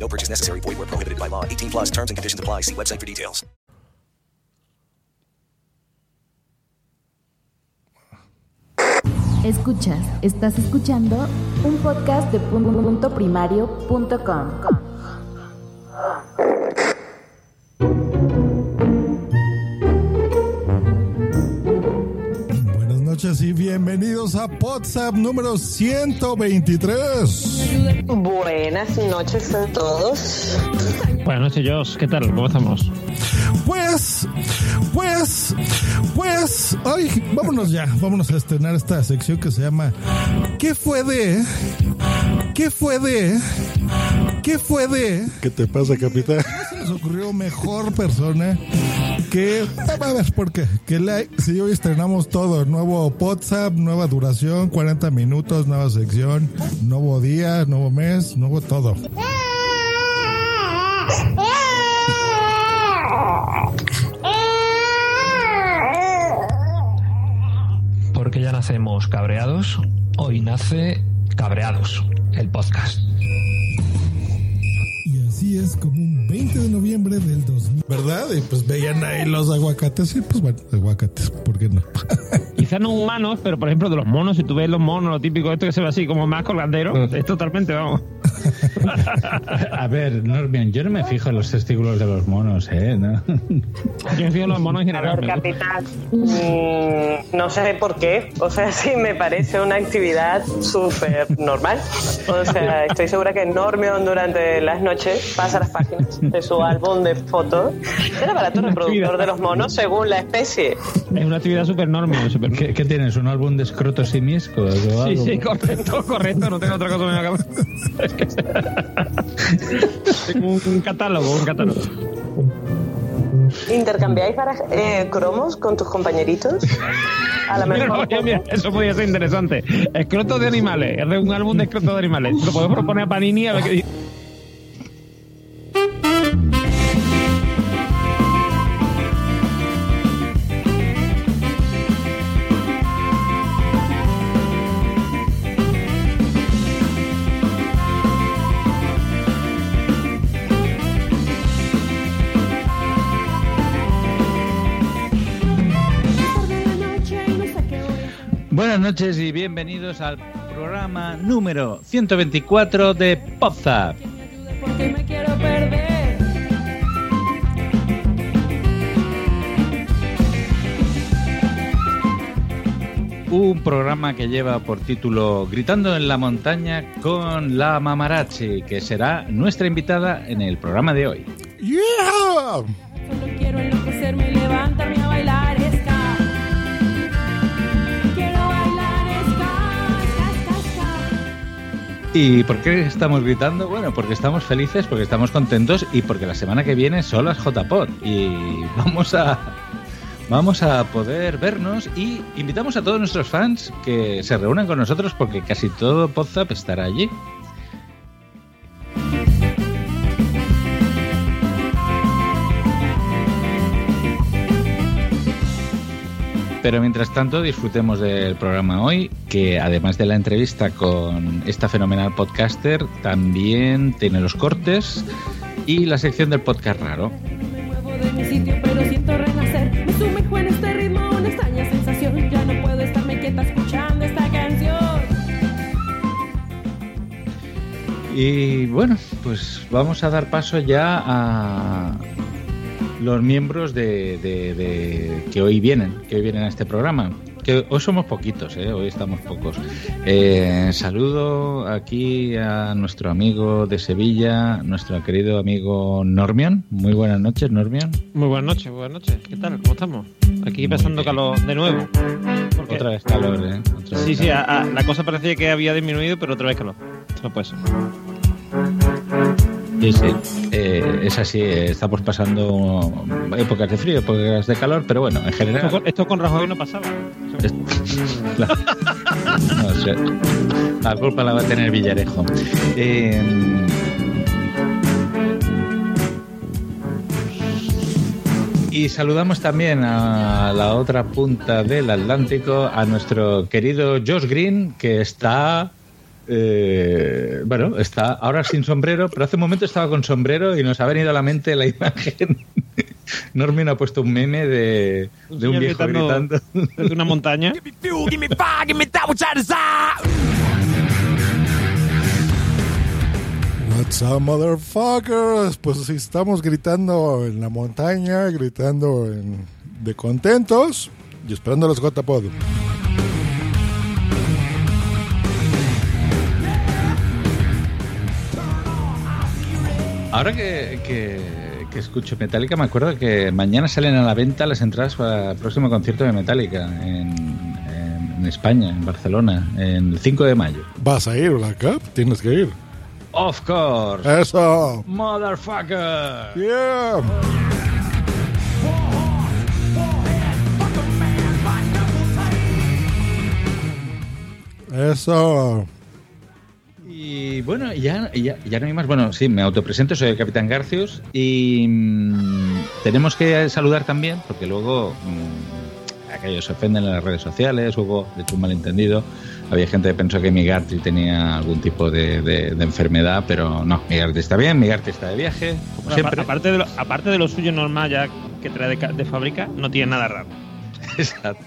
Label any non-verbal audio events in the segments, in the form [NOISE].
No purchase necessary. Void where prohibited by law. 18 plus terms and conditions apply. See website for details. Escuchas, estás escuchando un podcast de punto primario.com. Buenas noches y bienvenidos a WhatsApp número 123. Buenas noches a todos. Buenas noches, Josh. ¿Qué tal? ¿Cómo estamos? Pues, pues, pues, ay, vámonos ya, vámonos a estrenar esta sección que se llama ¿Qué fue de? ¿Qué fue de? ¿Qué fue de? ¿Qué te pasa, capitán? Se nos ocurrió mejor persona que, a ver, ¿por qué? Que la, si hoy estrenamos todo, nuevo WhatsApp, nueva duración, 40 minutos, nueva sección, nuevo día, nuevo mes, nuevo todo. [LAUGHS] Porque ya nacemos cabreados, hoy nace Cabreados, el podcast. Y así es como un 20 de noviembre del 2000, ¿verdad? Y pues veían ahí los aguacates y pues bueno, aguacates, ¿por qué no? [LAUGHS] Quizás no humanos, pero por ejemplo de los monos, si tú ves los monos, lo típico, esto que se ve así como más colgandero, es totalmente, vamos. [LAUGHS] A ver, Normion, yo no me fijo en los testículos de los monos, ¿eh? ¿No? [LAUGHS] Yo me fijo en los monos en general. capitán, mm, no sé por qué. O sea, [LAUGHS] sí me parece una actividad súper normal. O sea, estoy segura que Normion durante las noches pasa las páginas de su álbum de fotos del aparato reproductor de los monos según la especie. Es una actividad súper. Súper... ¿Qué, qué tienes? ¿Un álbum de escrotos y miescos o Sí, algo? sí, correcto, correcto. No tengo otra cosa en la cabeza. Es [LAUGHS] que- Tengo un, un catálogo, un catálogo. ¿Intercambiáis para, eh, cromos con tus compañeritos? A lo [LAUGHS] Mira, mejor. mira, eso podría ser interesante. Escrotos de animales. Es de un álbum de escrotos de animales. Lo podemos proponer a Panini a ver qué dice. Noches y bienvenidos al programa número 124 de PopZap. Un programa que lleva por título Gritando en la montaña con la Mamarachi, que será nuestra invitada en el programa de hoy. ¡Yeah! Solo quiero enloquecerme y levantarme ¿Y por qué estamos gritando? Bueno, porque estamos felices, porque estamos contentos y porque la semana que viene son las JPod y [LAUGHS] vamos a vamos a poder vernos y invitamos a todos nuestros fans que se reúnan con nosotros porque casi todo Podzap estará allí. Pero mientras tanto, disfrutemos del programa hoy, que además de la entrevista con esta fenomenal podcaster, también tiene los cortes y la sección del podcast raro. Y bueno, pues vamos a dar paso ya a los miembros de, de- de- que hoy vienen, que hoy vienen a este programa. Que hoy somos poquitos, ¿eh? hoy estamos pocos. Eh, saludo aquí a nuestro amigo de Sevilla, nuestro querido amigo Normion. Muy buenas noches, Normion. Muy buenas noches, buenas noches. ¿Qué tal? ¿Cómo estamos? Aquí pasando calor de nuevo. Otra vez calor, ¿eh? Otra vez Sí, sí, calor. a- a- la cosa parecía que había disminuido, pero otra vez calor. No puede ser. Sí, sí, eh, es así. eh, Estamos pasando épocas de frío, épocas de calor, pero bueno, en general. Esto con, esto con Rajoy no pasaba. La, [LAUGHS] no sé. La culpa la va a tener Villarejo. Eh, y saludamos también a la otra punta del Atlántico, a nuestro querido Josh Green, que está... eh, bueno, está ahora sin sombrero, pero hace un momento estaba con sombrero y nos ha venido a la mente la imagen. [LAUGHS] Norman ha puesto un meme de, de un viejo gritando gritando. Desde una montaña. What's up, motherfuckers? Pues si estamos gritando en la montaña, gritando en- de contentos y esperando a los JPod. Ahora que, que- que escucho Metallica, me acuerdo que mañana salen a la venta las entradas para el próximo concierto de Metallica en, en- en España, en Barcelona, en el 5 de mayo. ¿Vas a ir, Black Up? Tienes que ir. Of course. Eso. Motherfucker. Yeah. Eso. Y bueno, ya, ya, ya no hay más. Bueno, sí, me autopresento, soy el Capitán Garcius y mm, tenemos que saludar también, porque luego mm, aquellos se ofenden en las redes sociales, hubo, de un malentendido. Había gente que pensó que Migarty tenía algún tipo de, de- de enfermedad, pero no, Migarty está bien, Migarty está de viaje, como Bueno, siempre. apar- aparte, de lo, aparte de lo suyo normal ya que trae de, de fábrica, no tiene nada raro. [LAUGHS] Exacto.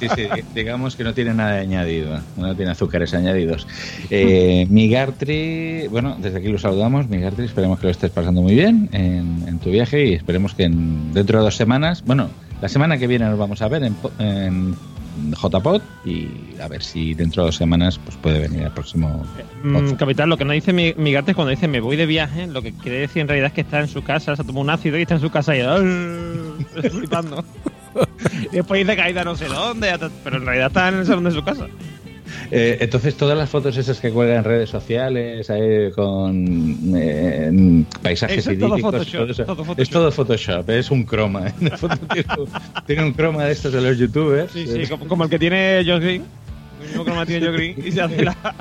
Sí, sí, digamos que no tiene nada añadido, no tiene azúcares añadidos. Eh, Migartri, bueno, desde aquí lo saludamos. Migartri, esperemos que lo estés pasando muy bien en, en tu viaje y esperemos que en- dentro de dos semanas, bueno, la semana que viene nos vamos a ver en, en JPod y a ver si dentro de dos semanas pues puede venir el próximo. Mm, capitán, lo que no dice mi, mi gato es cuando dice me voy de viaje, lo que quiere decir en realidad es que está en su casa, se ha tomado un ácido y está en su casa y [LAUGHS] flipando. [LAUGHS] después dice caída no sé dónde, pero en realidad está en el salón de su casa. Eh, entonces, todas las fotos esas que cuelgan en redes sociales ahí con eh, paisajes Eso es todo idílicos, Photoshop, todo eso, todo Photoshop. es todo Photoshop, es un croma. ¿eh? [LAUGHS] Tiene, un- tiene un croma de estos de los youtubers. Sí, sí, como, como el que tiene Josh Green. El mismo croma tiene Josh Green y se hace la. [LAUGHS]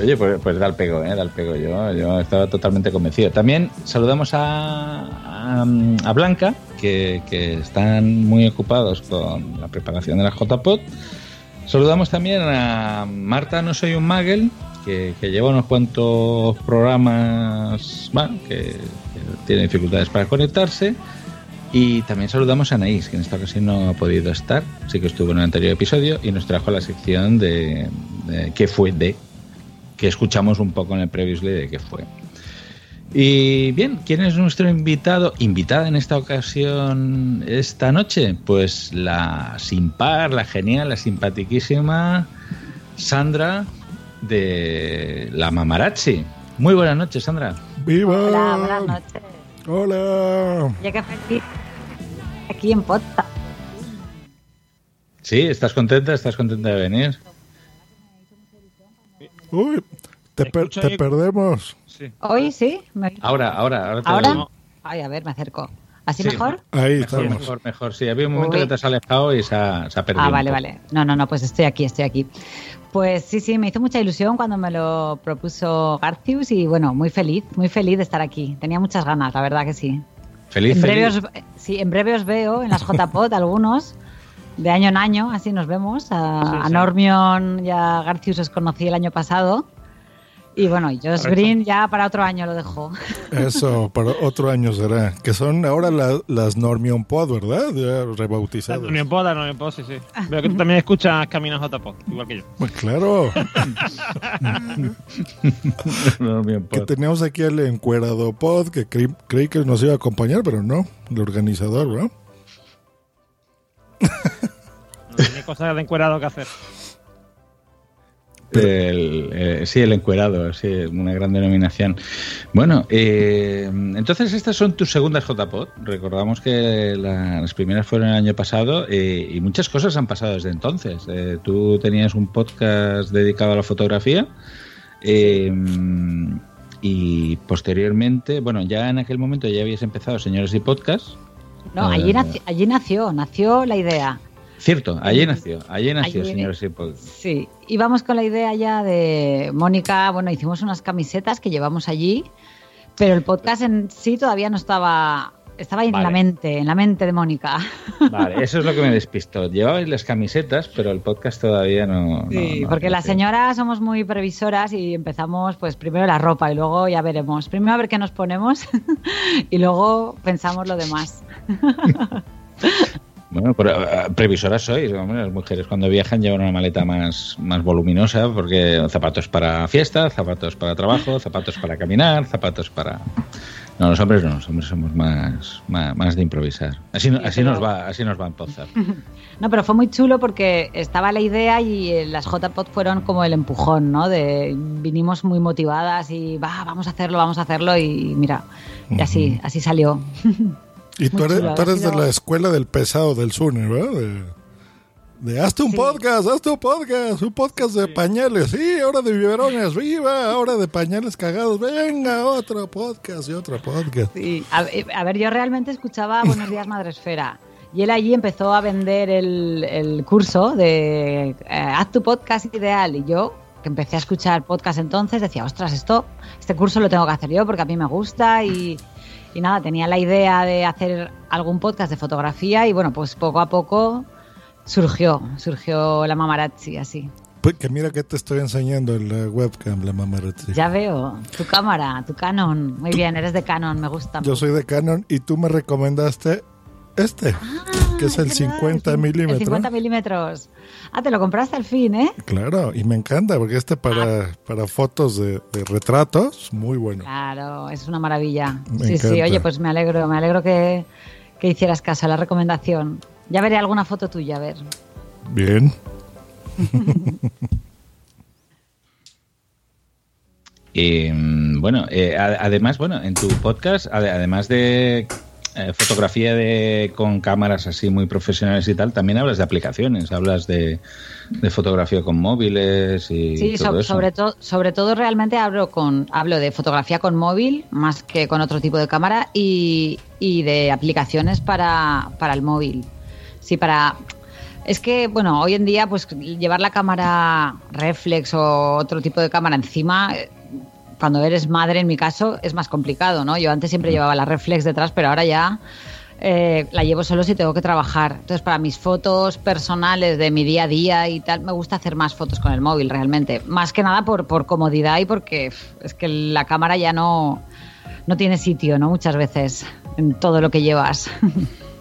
Oye, pues, pues da el pego, ¿eh? da el pego. Yo, yo estaba totalmente convencido. También saludamos a, a, a Blanca, que, están muy ocupados con la preparación de la JPOT. Saludamos también a Marta No Soy un Magel, que, lleva unos cuantos programas que tiene dificultades para conectarse. Y también saludamos a Anaís, que en esta ocasión no ha podido estar, sí que estuvo en el anterior episodio y nos trajo la sección de, de qué fue de, que escuchamos un poco en el previously de qué fue. Y bien, ¿quién es nuestro invitado? Invitada en esta ocasión, esta noche, pues la sin par, la genial, la simpatiquísima Sandra de la Mamarazzi. Muy buenas noches, Sandra. ¡Viva! Hola, buenas noches. Hola. Ya que feliz aquí en Potta. Sí, ¿estás contenta? ¿Estás contenta de venir? Uy, te, per- Escucha te ahí- perdemos. Sí. Hoy sí. me- Ahora, ahora, ahora. te ¿Ahora? digo. Ay, a ver, me acerco. ¿Así Sí. mejor? Ahí Mejor, estamos. mejor, mejor. Sí, había un momento Uy. que te has alejado y se ha, se ha perdido. Ah, vale, vale. No, no, no, pues estoy aquí, estoy aquí. Pues sí, sí, me hizo mucha ilusión cuando me lo propuso Garcius y bueno, muy feliz, muy feliz de estar aquí. Tenía muchas ganas, la verdad que sí. Feliz, en breve feliz. os, sí, en breve os veo en las JPod [LAUGHS] algunos, de año en año, así nos vemos. A, Sí, a. Normion y a Garcius os conocí el año pasado. Y bueno, Josh. Green ya para otro año lo dejo. Eso, para otro año será. Que son ahora la- las Normion Pod, ¿verdad? Ya rebautizadas. Unión Poda, la Unión Poda, sí, sí. Veo que tú también escuchas Caminos JPO, igual que yo. Pues claro, [LAUGHS] No, bien, que teníamos aquí al encuerado Pod, que creí, creí que nos iba a acompañar, pero no, el organizador, ¿verdad? No tiene cosas de encuerado que hacer. El, eh, sí, el encuerado, sí, una gran denominación. Bueno, eh, entonces estas son tus segundas JPod. Recordamos que la- las primeras fueron el año pasado eh, y muchas cosas han pasado desde entonces. Tú tenías un podcast dedicado a la fotografía y posteriormente, bueno, ya en aquel momento ya habías empezado Señores y Podcast. No, allí nació, allí nació, nació la idea. Cierto, allí nació, allí nació Allí- Señores y Podcast. Sí, íbamos con la idea ya de Mónica, bueno, hicimos unas camisetas que llevamos allí, pero el podcast en sí todavía no estaba, estaba en Vale. la mente, en la mente de Mónica. Vale, eso es lo que me despistó. Llevabais las camisetas, pero el podcast todavía no. Sí, no- no- porque no las señoras somos muy previsoras y empezamos pues primero la ropa y luego ya veremos. Primero a ver qué nos ponemos [LAUGHS] y luego pensamos lo demás. [LAUGHS] Bueno, pero, eh, previsoras sois, hombre, las mujeres cuando viajan llevan una maleta más, más voluminosa porque zapatos para fiesta, zapatos para trabajo, zapatos para caminar, zapatos para... No, los hombres no, los hombres somos más, más, más de improvisar. Así, Sí, así pero- nos va, así nos va en Pozar. [LAUGHS] No, pero fue muy chulo porque estaba la idea y eh, las JPod fueron como el empujón, ¿no? De vinimos muy motivadas y va, vamos a hacerlo, vamos a hacerlo y mira, y así, así salió. [LAUGHS] Y tú eres, tú eres de la escuela del pesado del Zune, ¿verdad? De, de hazte un Sí. podcast, hazte un podcast, un podcast de pañales. Sí, ahora de biberones, viva, ahora de pañales cagados. Venga, otro podcast y otro podcast. Sí, a, a ver, yo realmente escuchaba Buenos Días Madresfera. Y él allí empezó a vender el, el curso de eh, haz tu podcast ideal. Y yo, que empecé a escuchar podcast entonces, decía, ostras, esto, este curso lo tengo que hacer yo porque a mí me gusta. Y, y nada, tenía la idea de hacer algún podcast de fotografía. Y bueno, pues poco a poco surgió, surgió la mamarazzi así. Pues que mira que te estoy enseñando en la webcam, la mamarazzi. Ya veo, tu cámara, tu Canon. Muy bien, eres de Canon, me gusta. Yo soy de Canon y tú me recomendaste este, que es el 50 El milímetros. 50 milímetros. Ah, te lo compraste al fin, ¿eh? Claro, y me encanta porque este para, para fotos de, de retratos, muy bueno. Claro, es una maravilla. Me sí, sí, oye, pues me alegro, me alegro que, que hicieras caso a la recomendación. Ya veré alguna foto tuya, a ver. Bien. Mm, [LAUGHS] bueno, eh, además, bueno, en tu podcast, ade- además de eh, fotografía de con cámaras así muy profesionales y tal, también hablas de aplicaciones, hablas de, de fotografía con móviles y Sí, todo so- eso. sobre, todo sobre todo realmente hablo, con, hablo de fotografía con móvil más que con otro tipo de cámara y, y de aplicaciones para, para el móvil. Sí, para... Es que, bueno, hoy en día, pues llevar la cámara reflex o otro tipo de cámara encima, cuando eres madre, en mi caso, es más complicado, ¿no? Yo antes siempre llevaba la reflex detrás, pero ahora ya eh, la llevo solo si tengo que trabajar. Entonces, para mis fotos personales de mi día a día y tal, me gusta hacer más fotos con el móvil, realmente. Más que nada por, por comodidad y porque es que la cámara ya no, no tiene sitio, ¿no? Muchas veces en todo lo que llevas. [LAUGHS]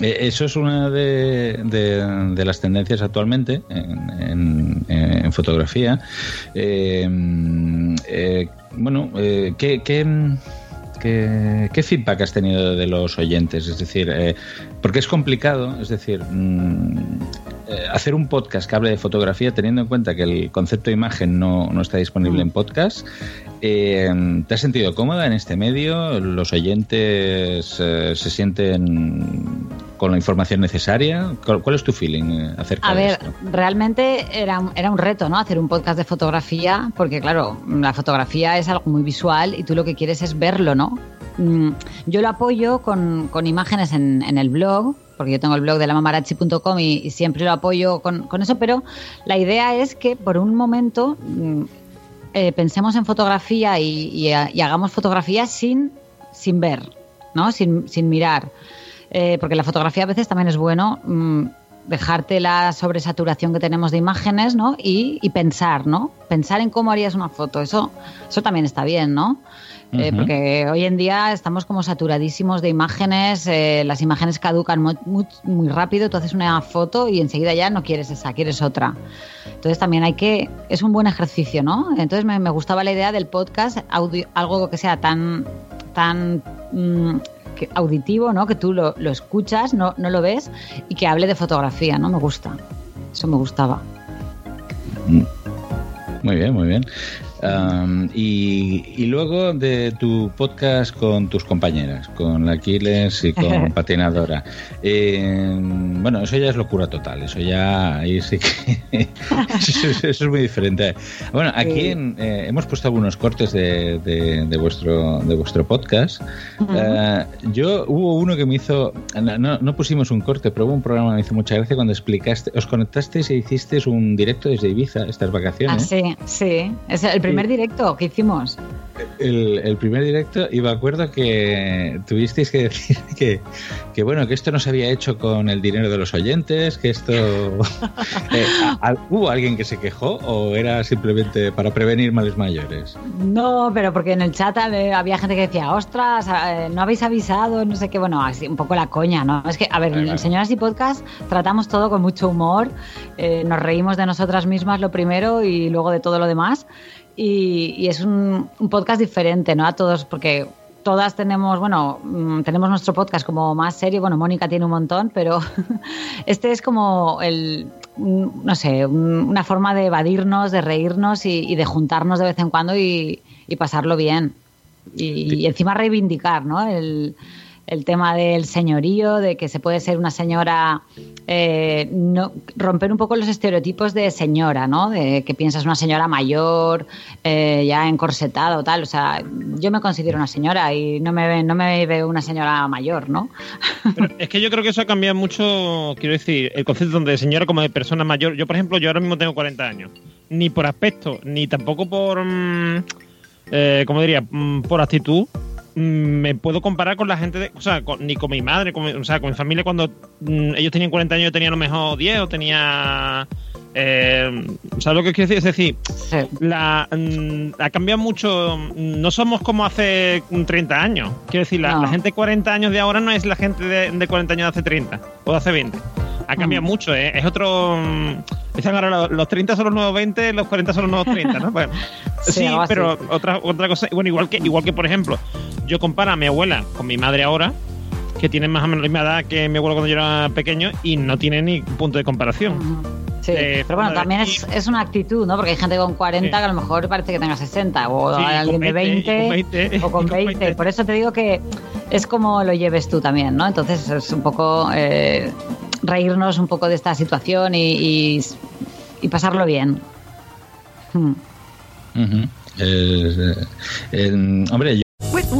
Eh, Eso es una de, las tendencias actualmente en, fotografía. Mm, eh, bueno, eh, ¿qué, feedback has tenido de los oyentes? Es decir, eh, porque es complicado, es decir, mm, hacer un podcast que hable de fotografía teniendo en cuenta que el concepto de imagen no, no está disponible en podcast. Eh, ¿Te has sentido cómoda en este medio? ¿Los oyentes eh, se sienten con la información necesaria? ¿Cuál, cuál es tu feeling eh, acerca A de ver, esto? realmente era, un- era un reto, ¿no? Hacer un podcast de fotografía, porque claro, la fotografía es algo muy visual y tú lo que quieres es verlo, ¿no? Mm, Yo lo apoyo con, con imágenes en, en el blog, porque yo tengo el blog de lamamarachi.com y, y siempre lo apoyo con, eso, pero la idea es que por un momento mm, eh, pensemos en fotografía ha- y hagamos fotografía sin, sin ver, ¿no? Sin, sin mirar. Eh, porque la fotografía a veces también es bueno mm, dejarte la sobresaturación que tenemos de imágenes, ¿no? Y, y pensar, ¿no? Pensar en cómo harías una foto. Eso, eso también está bien, ¿no? Eh, porque hoy en día estamos como saturadísimos de imágenes, eh, las imágenes caducan mu- mu- muy, rápido, tú haces una foto y enseguida ya no quieres esa, quieres otra. Entonces también hay que, es un buen ejercicio, ¿no? Entonces me, me gustaba la idea del podcast, audio- algo que sea tan, tan mm, que- auditivo, ¿no? Que tú lo, lo escuchas, no, no lo ves y que hable de fotografía, ¿no? Me gusta, eso me gustaba. Mm. Muy bien, muy bien. Um, y, y luego de tu podcast con tus compañeras, con Aquiles y con [LAUGHS] Patinadora. Eh, bueno, eso ya es locura total, eso ya ahí sí que [LAUGHS] eso, es- eso es muy diferente. Bueno, aquí en, eh, hemos puesto algunos cortes de, de- de vuestro de vuestro podcast. Eh, yo hubo uno que me hizo, no, pusimos un corte, pero hubo un programa que me hizo mucha gracia cuando explicaste, os conectasteis e hicisteis un directo desde Ibiza estas Ah, vacaciones. sí, sí. Es el primer directo que hicimos. el, el primer directo y me acuerdo que tuvisteis que decir [LAUGHS] que, que bueno que esto no se había hecho con el dinero de los oyentes que esto [LAUGHS] Eh, ¿a- hubo alguien que se quejó o era simplemente para prevenir males mayores No, pero porque en el chat había gente que decía, ostras, eh, no habéis avisado, no sé qué, bueno, así un poco la coña, ¿no? Es que, a ver, Claro, en. Señoras y Podcast tratamos todo con mucho humor, eh, nos reímos de nosotras mismas lo primero y luego de todo lo demás. Y, y es un, un podcast diferente, ¿no? A todos, porque todas tenemos, bueno, mm, tenemos nuestro podcast como más serio, bueno, Mónica tiene un montón, pero [LAUGHS] este es como el, un- no sé, un- una forma de evadirnos, de reírnos y, y de juntarnos de vez en cuando y, y pasarlo bien. Y, y encima reivindicar, ¿no? El, el tema del señorío, de que se puede ser una señora, eh, no, romper un poco los estereotipos de señora, ¿no? De que piensas una señora mayor, eh, ya encorsetada o tal. O sea, yo me considero una señora y no me, no me veo una señora mayor, ¿no? [LAUGHS] Pero es que yo creo que eso ha cambiado mucho, quiero decir, el concepto de señora como de persona mayor. Yo, por ejemplo, yo ahora mismo tengo 40 años. Ni por aspecto, ni tampoco por, mm, eh, ¿cómo diría? Mm, por actitud. Mm, Me puedo comparar con la gente, de, o sea, con- ni con mi madre, con o sea, con mi familia cuando mm, ellos tenían 40 años, yo tenía a lo mejor 10 o tenía... Eh, ¿Sabes lo que quiero decir? Es decir, la, mm, ha cambiado mucho. mm, No somos como hace mm, 30 años. Quiero decir, la, No. la gente de 40 años de ahora no es la gente de, de 40 años de hace 30 o de hace 20. Ha cambiado Mm. mucho, ¿eh? Es otro. mm, Dicen ahora los, los 30 son los nuevos 20, los 40 son los nuevos 30, ¿no? [LAUGHS] Bueno, Sí, sí, así. pero otra, otra cosa. Bueno, igual que, igual que, por ejemplo, yo comparo a mi abuela con mi madre ahora, que tienen más o menos la misma edad que mi abuelo cuando yo era pequeño y no tiene ni punto de comparación. Sí, Eh, pero bueno, nada, también es, es una actitud, ¿no? Porque hay gente con 40 que a lo mejor parece que tenga 60, o Sí, alguien de 20, 20, [LAUGHS] y con 20, o con y con 20. 20. Por eso te digo que es como lo lleves tú también, ¿no? Entonces es un poco eh, reírnos un poco de esta situación y, y, y pasarlo bien. Hmm. Ujú. Es, eh, eh, hombre yo With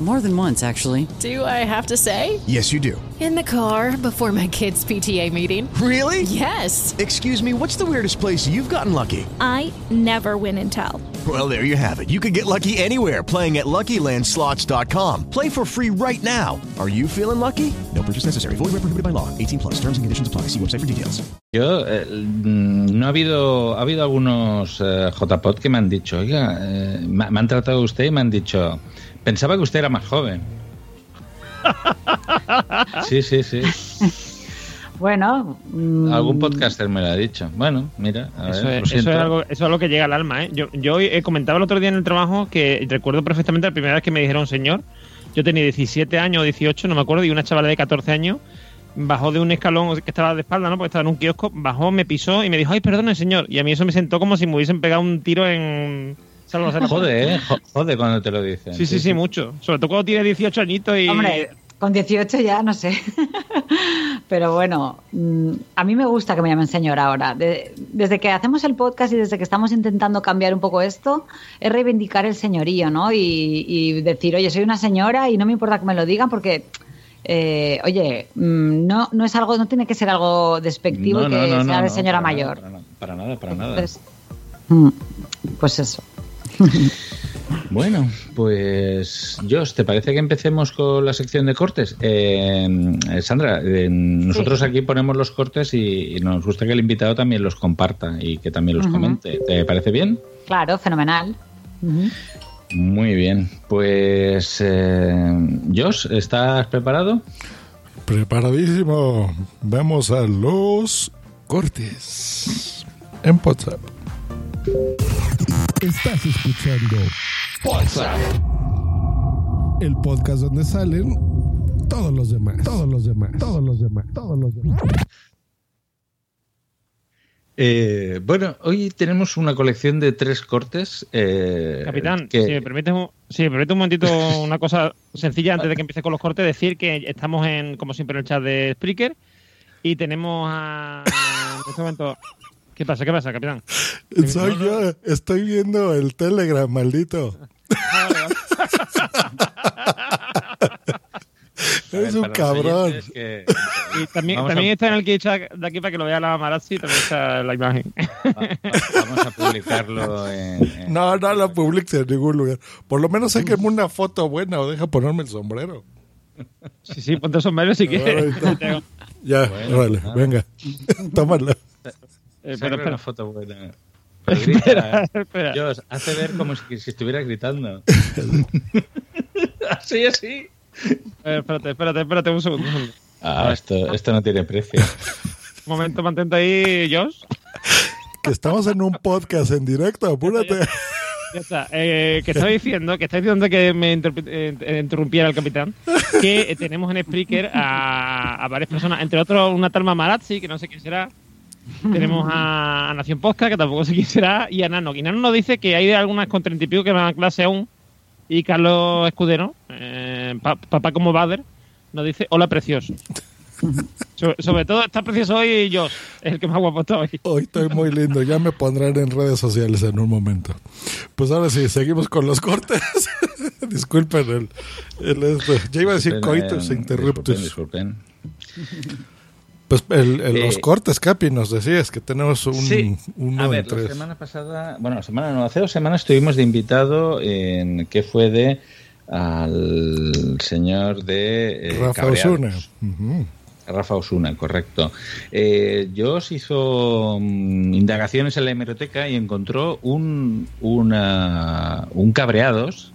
More than once, actually. Do I have to say? Yes, you do. In the car before my kids' PTA meeting. Really? Yes. Excuse me, what's the weirdest place you've gotten lucky? I never win and tell. Well, there you have it. You can get lucky anywhere playing at LuckyLandSlots.com. Play for free right now. Are you feeling lucky? No purchase necessary. Void where prohibited by law. 18 plus. Terms and conditions apply. See website for details. Yo, eh, mm, no ha habido, ha habido algunos eh, JPod que me han dicho, oiga, eh, me, me han tratado usted y me han dicho, pensaba que usted era más joven. Sí, sí, sí. Bueno, mm, Algún podcaster me lo ha dicho. Bueno, mira, a Eso, ver, es, lo eso es algo, eso es algo que llega al alma, ¿eh? Yo, yo he comentado el otro día en el trabajo que recuerdo perfectamente la primera vez que me dijeron señor. Yo tenía 17 años o 18, no me acuerdo, y una chavala de 14 años bajó de un escalón que estaba de espalda, ¿no? Porque estaba en un kiosco, bajó, me pisó y me dijo, ay, perdone, señor. Y a mí eso me sentó como si me hubiesen pegado un tiro en... ¿sabes? O sea, Jode, ¿eh? Jo- Jode cuando te lo dicen. Sí, sí, sí, mucho. Sobre todo cuando tienes 18 añitos y... Hombre, con 18 ya no sé. [LAUGHS] Pero bueno, mm, a mí me gusta que me llamen señora ahora. De- desde que hacemos el podcast y desde que estamos intentando cambiar un poco esto, es reivindicar el señorío, ¿no? Y, y decir, oye, soy una señora y no me importa que me lo digan porque, eh, oye, mm, no, no es algo, no tiene que ser algo despectivo No, y no, que no, sea no, de no, señora para mayor. nada, para nada, para nada. Entonces, mm, pues eso. [LAUGHS] Bueno, pues Josh, ¿te parece que empecemos con la sección de cortes? Eh, eh, Sandra, eh, nosotros aquí ponemos los cortes y, y nos gusta que el invitado también los comparta y que también los comente. ¿Te parece bien? Claro, fenomenal. Muy bien, pues eh, Josh, ¿estás preparado? Preparadísimo. Vamos a los cortes en WhatsApp. Estás escuchando el podcast donde salen todos los demás, todos los demás, todos los demás, todos los demás. Eh, bueno, hoy tenemos una colección de tres cortes. eh, Capitán, que- si me permite un, si me permite un momentito una cosa sencilla antes de que empiece con los cortes, decir que estamos en, como siempre, en el chat de Spreaker y tenemos a en este momento. ¿Qué pasa? ¿Qué pasa, capitán? [LAUGHS] Soy yo, estoy viendo el Telegram, maldito. [LAUGHS] Eres un cabrón. que- Y también, a- también está en el chat de aquí para que lo vea la Marazzi, también está la imagen. Vamos a publicarlo en, en- No, no la publiques en ningún lugar. Por lo menos sáquenme una foto buena o deja ponerme el sombrero. Sí, sí, ponte el sombrero si quieres. Ya, Bueno, nada. venga. [LAUGHS] Tómala. Eh, Sácale pero, una espera. foto buena. [LAUGHS] Pero grita, Espera, espera. Josh, hace ver como si, si estuviera gritando. [LAUGHS] así, así. Eh, espérate, espérate, espérate un segundo. un segundo. Ah, esto, esto no tiene precio. Un momento, mantente ahí, Josh. Que estamos en un podcast en directo, apúrate. Ya está. Eh, que estaba diciendo, que está diciendo que me interp- eh, interrumpiera el capitán, que eh, tenemos en Spreaker a, a varias personas, entre otros una tal Mamarazzi, que no sé quién será. [LAUGHS] Tenemos a, a Nación Posca, que tampoco sé quién será, y a Nano. Y Nano nos dice que hay de algunas con treinta y pico que van a clase aún. Y Carlos Escudero, eh, pa- papá como Bader, nos dice: Hola, precioso. [LAUGHS] So- sobre todo, está precioso hoy es el que más guapo está hoy. Hoy estoy muy lindo, ya me pondrán en redes sociales en un momento. Pues ahora sí, seguimos con los cortes. [LAUGHS] Disculpen el, el esto. Ya iba a decir Disculpen, coitus eh, interruptus. Disculpen, Pues el, el- los cortes, Capi, nos decías que tenemos un, Sí. uno A en ver, la semana pasada, bueno, la semana no, hace dos semanas estuvimos de invitado en que fue de al señor de eh, Rafa. Osuna. Ujú. Rafa Osuna, correcto. Eh, Josh hizo mm, indagaciones en la hemeroteca y encontró un, una- un cabreados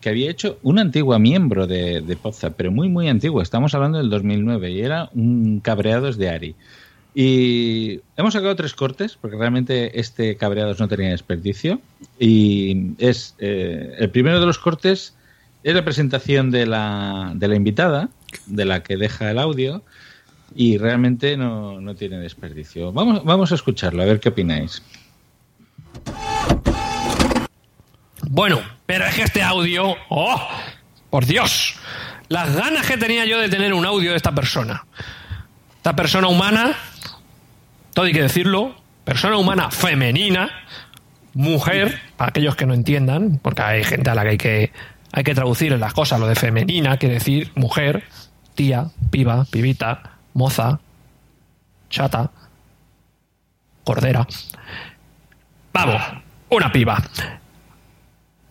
que había hecho una antigua miembro de, de Podzap, pero muy, muy antigua. Estamos hablando del 2009 y era un cabreados de Ari. Y hemos sacado tres cortes, porque realmente este cabreados no tenía desperdicio. Y es eh, el primero de los cortes es la presentación de la, de la invitada, de la que deja el audio, y realmente no, no tiene desperdicio. Vamos, vamos a escucharlo, a ver qué opináis. Bueno, pero es que este audio. ¡Oh! ¡Por Dios! Las ganas que tenía yo de tener un audio de esta persona. Esta persona humana, todo hay que decirlo, persona humana femenina, mujer, para aquellos que no entiendan, porque hay gente a la que hay que, hay que traducir en las cosas lo de femenina, quiere decir mujer, tía, piba, pibita, moza, chata, cordera. Vamos, una piba.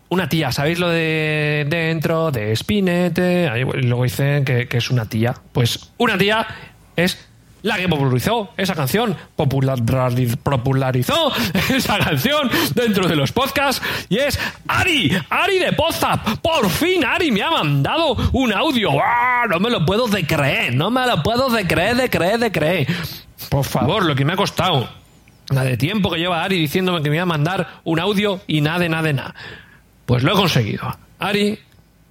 Una tía, ¿sabéis lo de dentro, de espinete? Ahí, luego dicen que, es una tía. Pues una tía es la que popularizó esa canción, populariz- popularizó [LAUGHS] esa canción dentro de los podcasts y es Ari, Ari de Podzap. Por fin Ari me ha mandado un audio. No me lo puedo de creer, no me lo puedo de creer, de creer, creer. Por favor, lo que me ha costado. La de tiempo que lleva Ari diciéndome que me iba a mandar un audio y nada, nada, nada. Pues lo he conseguido. Ari,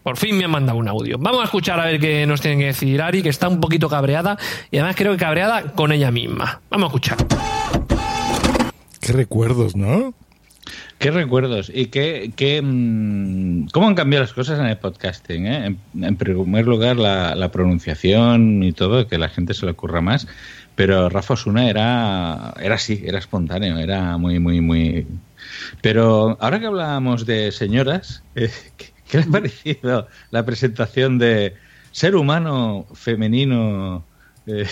por fin me ha mandado un audio. Vamos a escuchar a ver qué nos tiene que decir Ari, que está un poquito cabreada y además creo que cabreada con ella misma. Vamos a escuchar. Qué recuerdos, ¿no? Qué recuerdos y qué, qué, mm, cómo han cambiado las cosas en el podcasting. eh? En, en primer lugar, la, la pronunciación y todo, que la gente se le ocurra más. Pero Rafa Osuna era, era así, era espontáneo, era muy, muy, muy. Pero ahora que hablábamos de señoras, eh, [LAUGHS] ¿qué, qué le ha parecido la presentación de ser humano femenino? eh,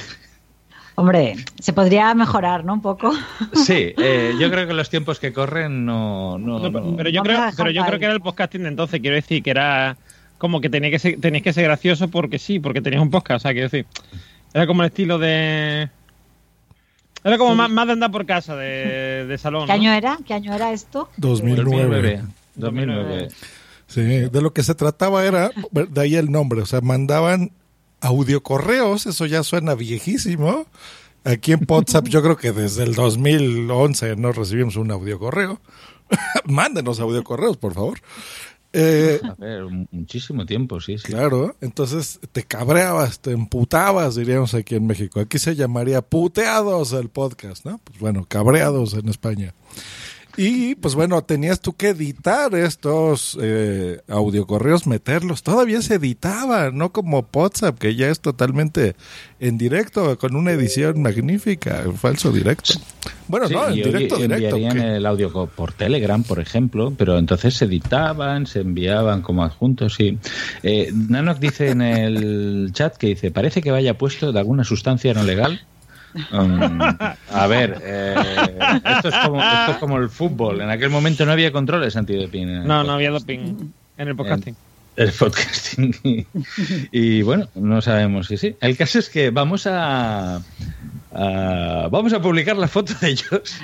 Hombre, se podría mejorar, ¿no? Un poco. Sí, eh, [LAUGHS] yo creo que los tiempos que corren no. no, No, no. pero yo creo, pero yo creo que era el podcasting de entonces, quiero decir, que era como que tenía que ser, tenías que ser gracioso porque sí, porque tenías un podcast, o sea, quiero decir, era como el estilo de... Era como más, más de andar por casa, de, [LAUGHS] de salón. ¿Qué ¿no? año era? ¿Qué año era esto? 2009. 2009. Sí, de lo que se trataba era, de ahí el nombre, o sea, mandaban audiocorreos, eso ya suena viejísimo. Aquí en WhatsApp yo creo que desde el 2011 no recibimos un audiocorreo. [LAUGHS] Mándenos audiocorreos, por favor. Eh, muchísimo tiempo, sí, sí. Claro, entonces te cabreabas, te emputabas, diríamos aquí en México. Aquí se llamaría puteados el podcast, ¿no? Pues bueno, cabreados en España. Y pues bueno, tenías tú que editar estos eh, audiocorreos, meterlos. Todavía se editaba, no como WhatsApp, que ya es totalmente en directo, con una edición magnífica, falso directo. Bueno, Sí, no, en y directo, directo. el audio por Telegram, por ejemplo, pero entonces se editaban, se enviaban como adjuntos. Sí. Eh, Nanoc dice en el chat que dice, parece que vaya puesto de alguna sustancia no legal. Um, a ver, eh, esto, es como, esto es como el fútbol. En aquel momento no había controles antidoping. No, no había doping en el podcasting. el podcasting. Y, y, bueno, no sabemos si sí. El caso es que vamos a, a- vamos a publicar la foto de ellos. [LAUGHS]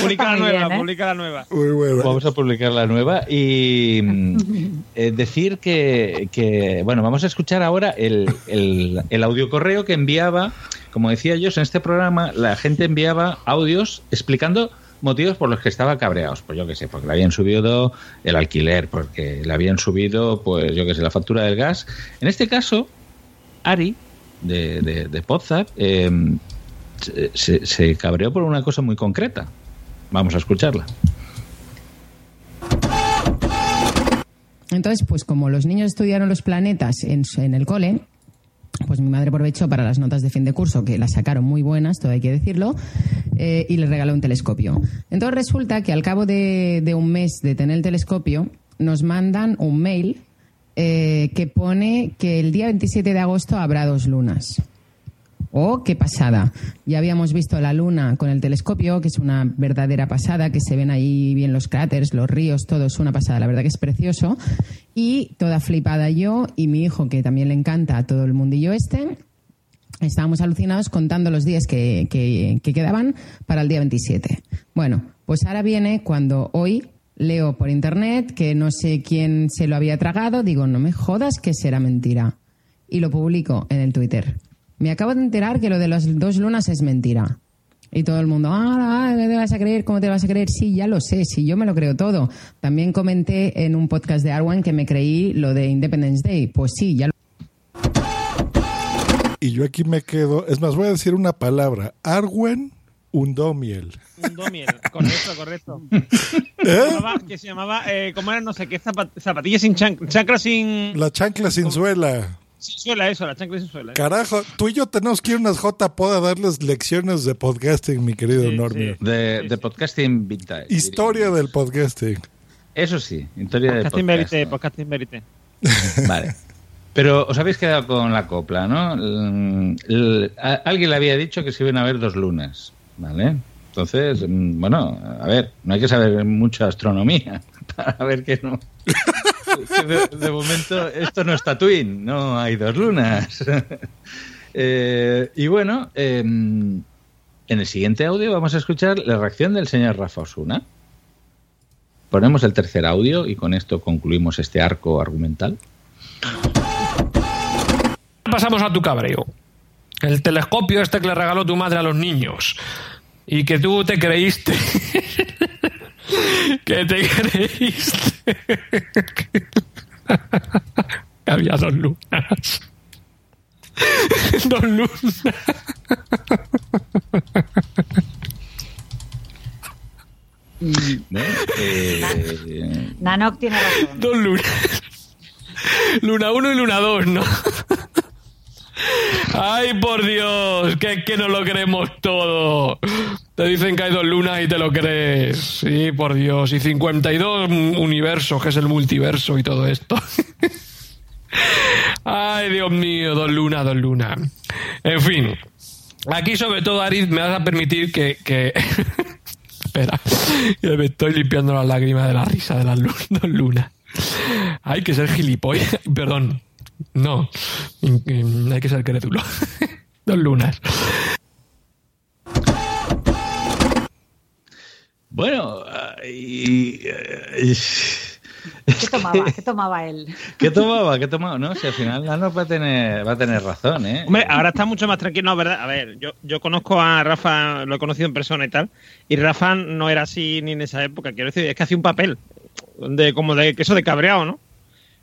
Publica la nueva, bien, ¿eh? publica la nueva. Vamos a publicar la nueva y eh, decir que, que, bueno, vamos a escuchar ahora el, el, el audio correo que enviaba, como decía yo, en este programa la gente enviaba audios explicando motivos por los que estaba cabreados. Pues yo qué sé, porque le habían subido el alquiler, porque le habían subido, pues yo qué sé, la factura del gas. En este caso, Ari, de, de, eh, se- se, cabreó por una cosa muy concreta. Vamos a escucharla. Entonces, pues como los niños estudiaron los planetas en, en el cole, pues mi madre aprovechó para las notas de fin de curso, que las sacaron muy buenas, todo hay que decirlo, eh, y le regaló un telescopio. Entonces resulta que al cabo de, de un mes de tener el telescopio, nos mandan un mail eh, que pone que el día 27 de agosto habrá dos lunas. Oh, qué pasada. Ya habíamos visto la luna con el telescopio, que es una verdadera pasada, que se ven ahí bien los cráteres, los ríos, todo es una pasada. La verdad que es precioso. Y toda flipada yo y mi hijo, que también le encanta a todo el mundillo este, estábamos alucinados contando los días que, que- que quedaban para el día 27. Bueno, pues ahora viene cuando hoy leo por internet que no sé quién se lo había tragado, digo, no me jodas que será mentira. Y lo publico en el Twitter. Me acabo de enterar que lo de las dos lunas es mentira. Y todo el mundo, ah, ah, ¿qué te vas a creer? ¿Cómo te vas a creer? Sí, ya lo sé, sí, yo me lo creo todo. También comenté en un podcast de Arwen que me creí lo de Independence Day. Pues sí, ya lo Y yo aquí me quedo, es más, voy a decir una palabra, Arwen Undomiel. Un domiel, correcto, correcto. [LAUGHS] ¿Eh? Que se llamaba, que se llamaba, eh, ¿cómo era? No sé qué, zapat- zapatilla sin chancla, chancla sin, La chancla sin suela. sin suela, eso, la chancla sin suela. Carajo, tú y yo tenemos que ir a unas J-Pod a darles lecciones de podcasting, mi querido Normio. De, de podcasting vintage. Historia del podcasting. Eso sí, historia de Podcasting podcast. verite, podcasting verite. [LAUGHS] Vale. Pero os habéis quedado con la copla, ¿no? Mm, a- alguien le había dicho que se iban a ver dos lunas, ¿vale? Entonces, mm, bueno, a ver, no hay que saber mucha astronomía [LAUGHS] para ver que no. [LAUGHS] de, de momento esto no es Tatooine, no hay dos lunas. [LAUGHS] Eh, y bueno, eh, en el siguiente audio vamos a escuchar la reacción del señor Rafa Osuna. Ponemos el tercer audio y con esto concluimos este arco argumental. Pasamos a tu cabreo. El telescopio este que le regaló tu madre a los niños. Y que tú te creíste. [LAUGHS] que te creíste. que [LAUGHS] había dos lunas. [LAUGHS] dos lunas. ¿no? Eh, Nanok tiene razón. Dos lunas. Luna 1 y Luna 2, ¿no? Ay, por Dios, que es que no lo creemos todo. Te dicen que hay dos lunas y te lo crees. Sí, por Dios. Y 52 universos, que es el multiverso y todo esto. [LAUGHS] Ay, Dios mío, dos lunas, dos lunas. En fin, aquí sobre todo, Aris, me vas a permitir que... que... [LAUGHS] Espera, me estoy limpiando las lágrimas de la risa de las [LAUGHS] dos lunas. Hay que ser gilipollas. Perdón, no, hay que ser crédulo. dos lunas. Bueno, y, ¿Qué tomaba? ¿Qué tomaba él? [LAUGHS] ¿qué tomaba? ¿Qué tomaba? No, si al final Nano va a tener, va a tener razón, ¿eh? Hombre, ahora está mucho más tranquilo, no, ¿verdad? A ver, yo, yo conozco a Rafa, lo he conocido en persona y tal, y Rafa no era así ni en esa época, quiero decir, es que hacía un papel, de como de que eso de cabreado, ¿no?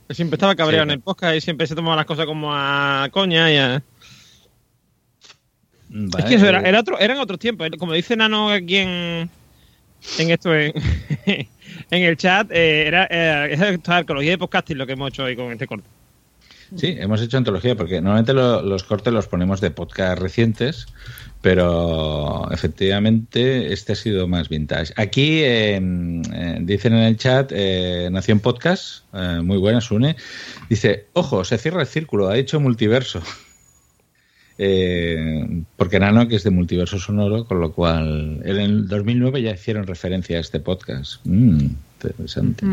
Él siempre estaba cabreado Sí. en el podcast y siempre se tomaba las cosas como a coña y a... Es que eso era, era otro, eran otros tiempos. Como dice Nano aquí en, en esto, [LAUGHS] en, el chat, eh, era, era, es arqueología de podcasting lo que hemos hecho hoy con este corte. Sí, hemos hecho antología porque normalmente lo- los cortes los ponemos de podcast recientes, pero efectivamente este ha sido más vintage. Aquí eh, eh, dicen en el chat, eh, Nación Podcast, eh, muy buena, Sune, dice, ojo, se cierra el círculo, ha hecho multiverso. [LAUGHS] Eh, porque Nano, que es de multiverso sonoro, con lo cual en el 2009 ya hicieron referencia a este podcast. Mm, interesante.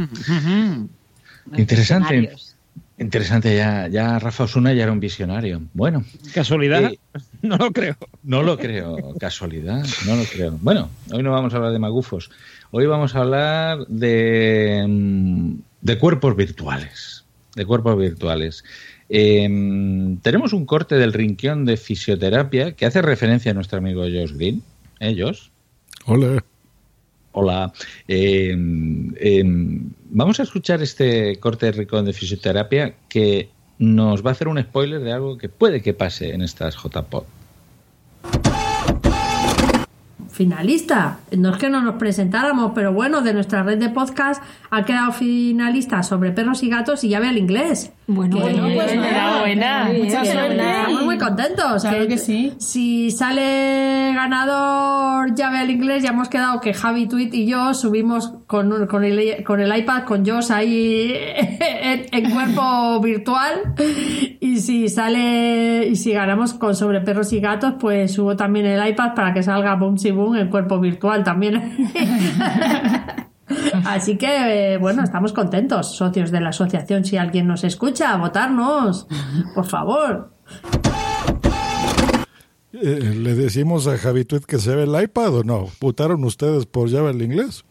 Interesante. Visionarios. Interesante, ya, ya Rafa Osuna ya era un visionario. Bueno. ¿Casualidad? Eh, [LAUGHS] no lo creo. No lo creo, casualidad, no lo creo. Bueno, hoy no vamos a hablar de magufos, hoy vamos a hablar de, mm, de cuerpos virtuales. De cuerpos virtuales. Eh, tenemos un corte del rinquión de fisioterapia que hace referencia a nuestro amigo Josh Green. ¿Eh, Josh? Hola. Hola. Eh, eh, vamos a escuchar este corte de Rincón de Fisioterapia que nos va a hacer un spoiler de algo que puede que pase en estas JPod. finalista. No es que no nos presentáramos, pero bueno, de nuestra red de podcast ha quedado finalista sobre perros y gatos y ya ve el inglés. Bueno, bueno, pues enhorabuena. Mucha suerte. Estamos muy contentos. Claro que sí. Si sale ganador ya ve el inglés, ya hemos quedado que Javi Tweet y yo subimos con, un- con, el, con el iPad, con Josh ahí [LAUGHS] en, en cuerpo virtual. Y si sale, y si ganamos con sobre perros y gatos, pues subo también el iPad para que salga Boom Si Boom en cuerpo virtual también. [LAUGHS] [LAUGHS] Así que, eh, bueno, estamos contentos, socios de la asociación. Si alguien nos escucha, votarnos, por favor. Eh, ¿Le decimos a Javi Tweet que se ve el iPad o no? ¿Votaron ustedes por llave el inglés?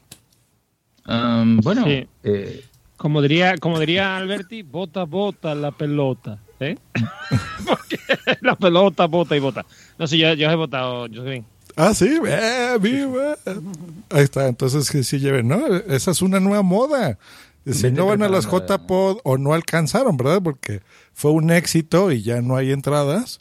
Um, bueno, Sí. eh, Como diría, como diría Alberti, bota, bota la pelota. ¿eh? [LAUGHS] [LAUGHS] Porque la pelota, bota y bota. No sé, yo, yo he votado, yo sé. Ah, sí, eh, viva. Ahí está, entonces que sí lleven, ¿no? Esa es una nueva moda. Si no van a las preparando. JPod o no alcanzaron, ¿verdad? Porque fue un éxito y ya no hay entradas.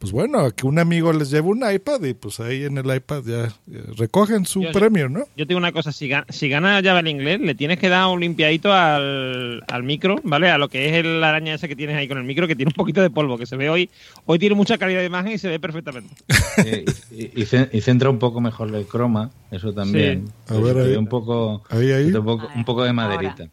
Pues bueno, que un amigo les lleve un iPad y pues ahí en el iPad ya eh, recogen su Yo- premio, ¿no? Yo te digo una cosa, si, ga- si gana llave el inglés, le tienes que dar un limpiadito al, al micro, ¿vale? A lo que es el- la araña esa que tienes ahí con el micro, que tiene un poquito de polvo, que se ve hoy. Hoy tiene mucha calidad de imagen y se ve perfectamente. [LAUGHS] eh, y, y ce- y centra un poco mejor el croma, eso también. Sí. A ver, ahí. un poco, Ahí, ahí. un poco, un poco de maderita.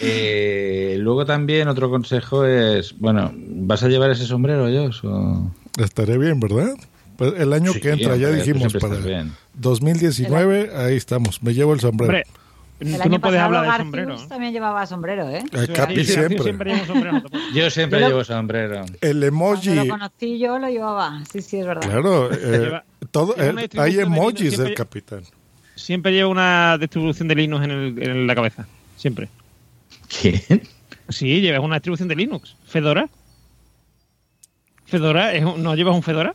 Eh, luego también otro consejo es, bueno, ¿vas a llevar ese sombrero, Josh? o? Estaré bien, ¿verdad? Pues el año Sí, que entra, ya dijimos, para bien. 2019, ahí estamos, me llevo el sombrero. Hombre, El tú año no puedes hablar de Garcius también llevaba sombrero, ¿eh? El Capi siempre. siempre lleva un sombrero. Yo siempre Yo lo- llevo sombrero. El emoji, Cuando lo conocí yo lo llevaba. Sí, sí, es verdad. claro, eh, todo, lleva eh, hay emojis del capitán. Siempre lleva una distribución de Linux en, el- en la cabeza. Siempre. ¿Quién? Sí, llevas una distribución de Linux. ¿Fedora? ¿Fedora? ¿Es un- ¿No llevas un Fedora?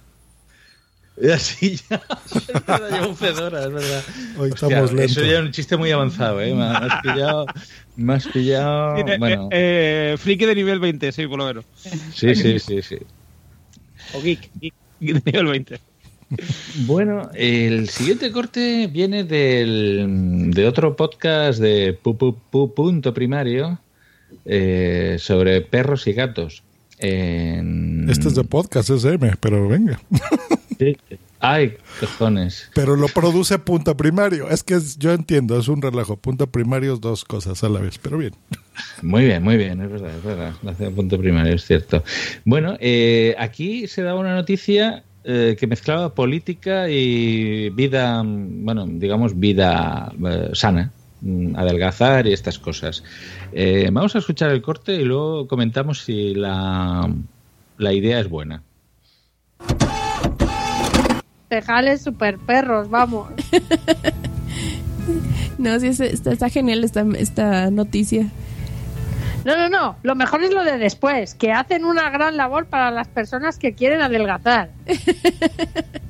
Así ya. [LAUGHS] Llevo un Fedora, es verdad. Hoy Hostia, estamos lentos. Eso ya es un chiste muy avanzado, ¿eh? Me has pillado. Me has pillado. Tiene- Bueno, eh, eh, friki de nivel 20, sí, por lo menos. sí, sí, sí, sí. O geek, geek de nivel 20. Bueno, el siguiente corte viene del, de otro podcast de pu, pu, pu- punto primario eh, sobre perros y gatos. En- Este es de podcast, es M, pero venga. Sí. Ay, cojones. Pero lo produce punto primario. Es que es- yo entiendo, es un relajo. Punto primario es dos cosas a la vez, pero bien. Muy bien, muy bien, es verdad, es verdad. La ciudad punto primario, es cierto. Bueno, eh, aquí se daba una noticia eh, que mezclaba política y vida, bueno, digamos, vida eh, sana, mm, adelgazar y estas cosas. Eh, vamos a escuchar el corte y luego comentamos si la, la idea es buena. Tejales super perros, vamos. [LAUGHS] No, sí, es- está, está genial esta, esta noticia. No, no, no. Lo mejor es lo de después, que hacen una gran labor para las personas que quieren adelgazar. [LAUGHS]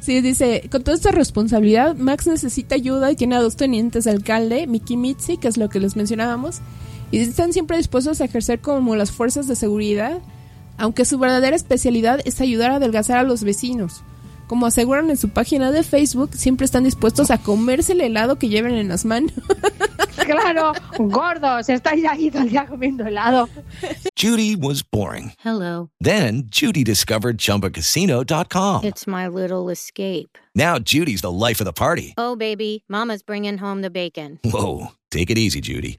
Sí, dice, con toda esta responsabilidad, Max necesita ayuda y tiene a dos tenientes de alcalde, Miki Mitzi, que es lo que les mencionábamos, y están siempre dispuestos a ejercer como las fuerzas de seguridad, aunque su verdadera especialidad es ayudar a adelgazar a los vecinos. Como aseguran en su página de Facebook, siempre están dispuestos a comerse el helado que lleven en las manos. [LAUGHS] claro, gordos, estáis ahí todo el día comiendo helado. Judy was boring. Hello. Then Judy discovered ChumbaCasino.com. It's my little escape. Now Judy's the life of the party. Oh, baby, Mama's bringing home the bacon. Whoa, take it easy, Judy.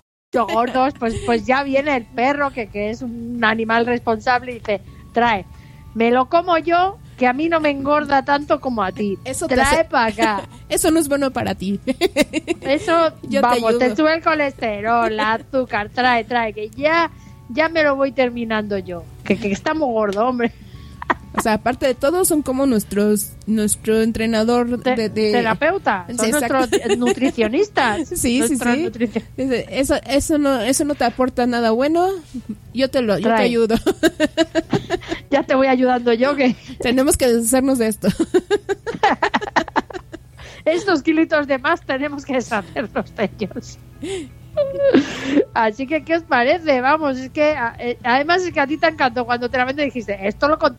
Gordos, pues, pues ya viene el perro, que, que es un animal responsable, y dice, trae, me lo como yo, que a mí no me engorda tanto como a ti. Eso te trae hace- para acá. [LAUGHS] Eso no es bueno para ti. [LAUGHS] Eso, Yo vamos, te, sube el colesterol, el azúcar, trae, trae, que ya, ya me lo voy terminando yo. Que, que estamos gordos, hombre. O sea, aparte de todo, son como nuestros nuestro entrenador de, de- Terapeuta, son Sí, nuestros [LAUGHS] nutricionistas. Sí, sí, Nuestros sí. Dice, Eso, eso no, eso no te aporta nada bueno. Yo te lo, yo te ayudo. [LAUGHS] Ya te voy ayudando yo, que [LAUGHS] Tenemos que deshacernos de esto. estos kilitos de más tenemos que deshacernos de ellos. Así que, ¿qué os parece? Vamos, es que eh, además es que a ti te encantó cuando te la vende dijiste, esto lo con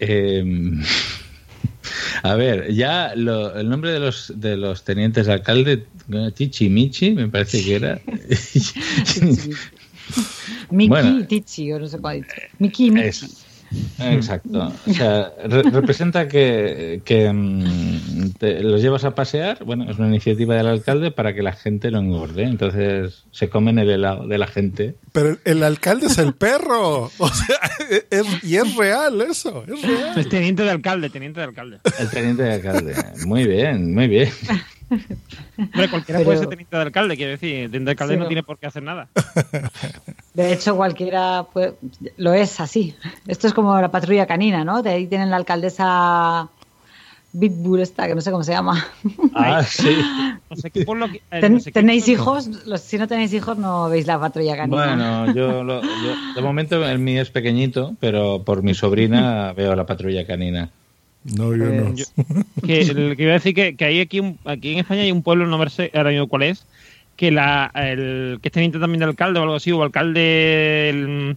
Eh, [LAUGHS] a ver, ya lo- el nombre de los de los tenientes de alcalde, Chichi Michi, me parece que era. [LAUGHS] Miki [LAUGHS] Bueno. Tichi, o no sé cuál. Miki Michi. Es- exacto. O sea, re- representa que, que mm, te- los llevas a pasear. Bueno, es una iniciativa del alcalde para que la gente no engorde. Entonces se comen el helado de la gente. Pero el, el alcalde es el perro. O sea, es- y es real eso. Es real. Es teniente de alcalde, teniente de alcalde. El teniente de alcalde. Muy bien, muy bien. Hombre, cualquiera Pero- puede ser teniente de alcalde, quiero decir. Teniente de alcalde Sí, no no. tiene por qué hacer nada. De hecho, cualquiera puede- lo es así. Esto es como la patrulla canina, ¿no? De ahí tienen la alcaldesa Bitbull esta, que no sé cómo se llama. Ah, sí. No sé qué pueblo. que- eh, Ten- no sé qué ¿Tenéis hijos? Los- si no tenéis hijos, no veis la patrulla canina. Bueno, yo, lo- yo- de momento el mío es pequeñito, pero por mi sobrina veo la patrulla canina. No, yo no. Yo- que, [LAUGHS] el- que iba a decir que, que hay aquí, un- aquí en España hay un pueblo, no sé ahora mismo cuál es, que la el que es teniente también de alcalde o algo así, o alcalde el,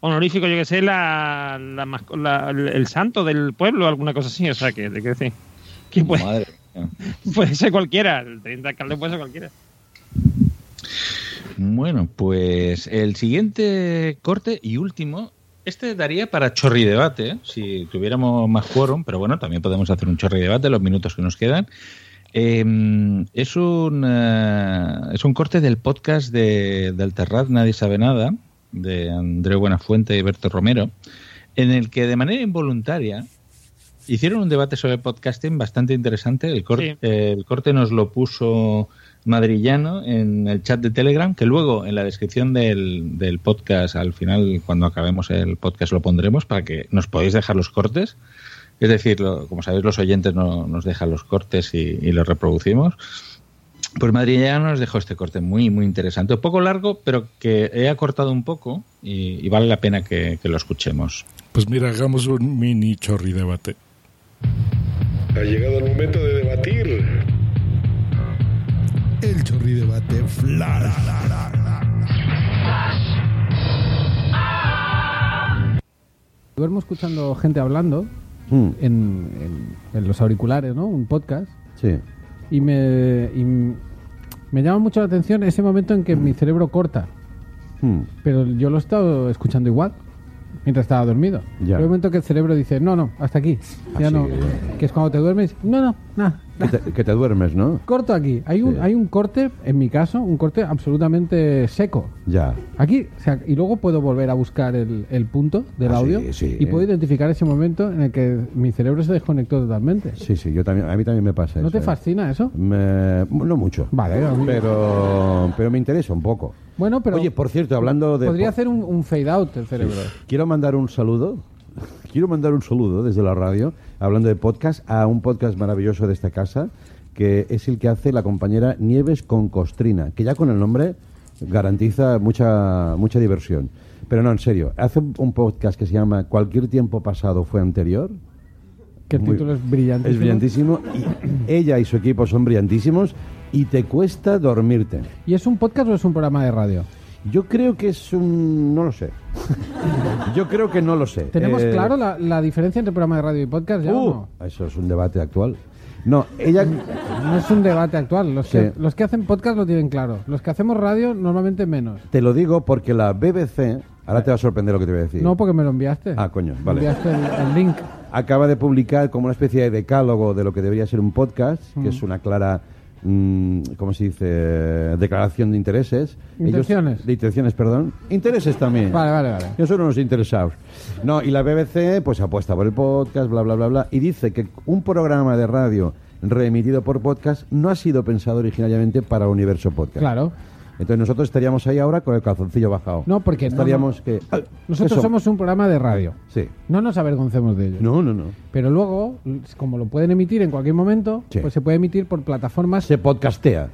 honorífico, yo que sé, la, la masco- la- el, el santo del pueblo, alguna cosa así, o sea, que, que decir, que puede, Madre [LAUGHS] puede ser cualquiera, el teniente de alcalde puede ser cualquiera. Bueno, pues el siguiente corte y último, este daría para chorri debate, ¿eh? si tuviéramos más quórum, pero bueno, también podemos hacer un chorri debate los minutos que nos quedan. Eh, es, un, eh, es un corte del podcast de, del Terrat Nadie Sabe Nada, de André Buenafuente y Berto Romero, en el que de manera involuntaria hicieron un debate sobre podcasting bastante interesante. El, cor- Sí. eh, el corte nos lo puso Madrillano en el chat de Telegram, que luego en la descripción del, del podcast, al final, cuando acabemos el podcast, lo pondremos para que nos podáis dejar los cortes. Es decir, lo- como sabéis, los oyentes no, nos dejan los cortes y, y los reproducimos. Pues Madrid ya nos dejó este corte muy, muy interesante. Un poco largo, pero que he acortado un poco y, y vale la pena que, que lo escuchemos. Pues mira, hagamos un mini chorri debate. Ha llegado el momento de debatir. El chorri debate flash. Duermo escuchando gente hablando Mm. en, en- en los auriculares, ¿no? Un podcast. Sí. Y me, y me llama mucho la atención ese momento en que mi cerebro corta. Mm. Pero yo lo he estado escuchando igual mientras estaba dormido. Ya. Pero hay un momento que el cerebro dice, no, no, hasta aquí. Ya Así no. Que es cuando te duermes, no, no, nada. Que te, que te duermes, ¿no? Corto aquí. Hay un, Sí. hay un corte, en mi caso, un corte absolutamente seco. Ya. Aquí, o sea, y luego puedo volver a buscar el, el punto del Ah, sí, audio sí. y puedo identificar ese momento en el que mi cerebro se desconectó totalmente. Sí, sí, yo también, a mí también me pasa ¿No eso. te ¿eh? fascina eso? Me- no mucho. Vale, a mí- pero, pero me interesa un poco. Bueno, pero Oye, por cierto, hablando de... podría hacer un, un fade out el cerebro. Quiero mandar un saludo. [LAUGHS] Quiero mandar un saludo desde la radio, hablando de podcast, a un podcast maravilloso de esta casa, que es el que hace la compañera Nieves con Costrina, que ya con el nombre garantiza mucha, mucha diversión. Pero no, en serio, hace un podcast que se llama Cualquier tiempo pasado fue anterior. Que el título es brillante. Es brillantísimo. Y ella y su equipo son brillantísimos y te cuesta dormirte. ¿Y es un podcast o es un programa de radio? Yo creo que es un... no lo sé. [LAUGHS] Yo creo que no lo sé. ¿Tenemos Eh, claro la, la diferencia entre programa de radio y podcast ya o Uh, no? Eso es un debate actual. No, ella... No es un debate actual. Los, que, Sí. los que hacen podcast lo tienen claro. Los que hacemos radio normalmente menos. Te lo digo porque la BBC... Ahora te va a sorprender lo que te voy a decir. No, porque me lo enviaste. Ah, coño, Me vale. enviaste el, el link. Acaba de publicar como una especie de decálogo de lo que debería ser un podcast, Mm. que es una clara... mm, ¿Cómo se dice? Declaración de intereses. Ellos- Intenciones. de intenciones, perdón. Intereses también. Vale, vale, vale. Ellos son unos interesados. No, y la BBC pues apuesta por el podcast, bla, bla, bla, bla. Y dice que un programa de radio reemitido por podcast no ha sido pensado originariamente para el universo podcast. Claro. Entonces nosotros estaríamos ahí ahora con el calzoncillo bajado. No, porque no, estaríamos no. que... Nosotros somos un programa de radio. Sí. No nos avergoncemos de ello. No, no, no. Pero luego, como lo pueden emitir en cualquier momento, Sí. pues se puede emitir por plataformas. Se podcastea.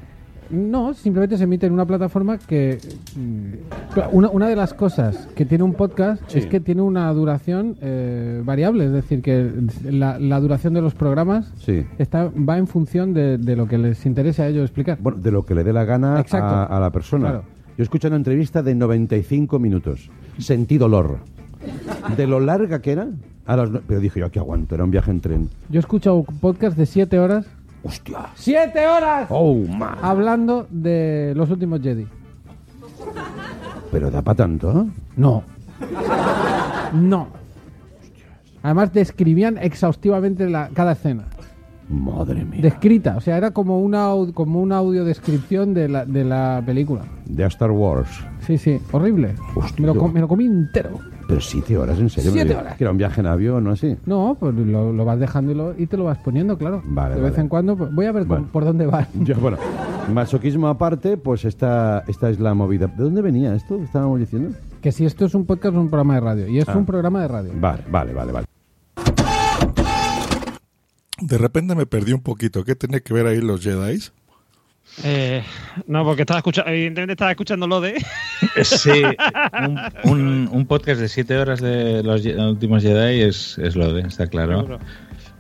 No, simplemente se emite en una plataforma que. mm, Una, una de las cosas que tiene un podcast Sí. es que tiene una duración eh, variable, es decir, que la, la duración de los programas Sí. está va en función de, de lo que les interese a ellos explicar. Bueno, de lo que le dé la gana a, a la persona. Claro. Yo escuché una entrevista de 95 minutos. Sentí dolor. De lo larga que era, a las pero dije yo, aquí aguanto, era un viaje en tren. Yo escucho un podcast de siete horas. ¡Hostia! ¡Siete horas! ¡Oh, man! Hablando de los últimos Jedi. Pero da para tanto, ¿eh? No. No. Además describían exhaustivamente la, cada escena. Madre mía. Descrita, o sea, era como una, como una audiodescripción de la, de la película. De Star Wars. Sí, sí, horrible. me, lo, com- me lo comí entero. Pero siete horas, en serio. Siete horas. Que era un viaje en avión o así. No, pues lo, lo vas dejando y, lo- y te lo vas poniendo, claro. Vale, de vez vale. en cuando, pues, voy a ver con- por dónde va. [LAUGHS] Yo, bueno, masoquismo aparte, pues esta, esta es la movida. ¿De dónde venía esto? que ¿Estábamos diciendo? Que si esto es un podcast o un programa de radio. Y es Ah. un programa de radio. Vale, vale, vale, vale. De repente me perdí un poquito. ¿Qué tiene que ver ahí los Jedi? Eh, no, porque estaba escuchando, evidentemente estaba escuchando lo de. Sí, un, un- un podcast de siete horas de los últimos Jedi es, es lo de, está claro. Seguro.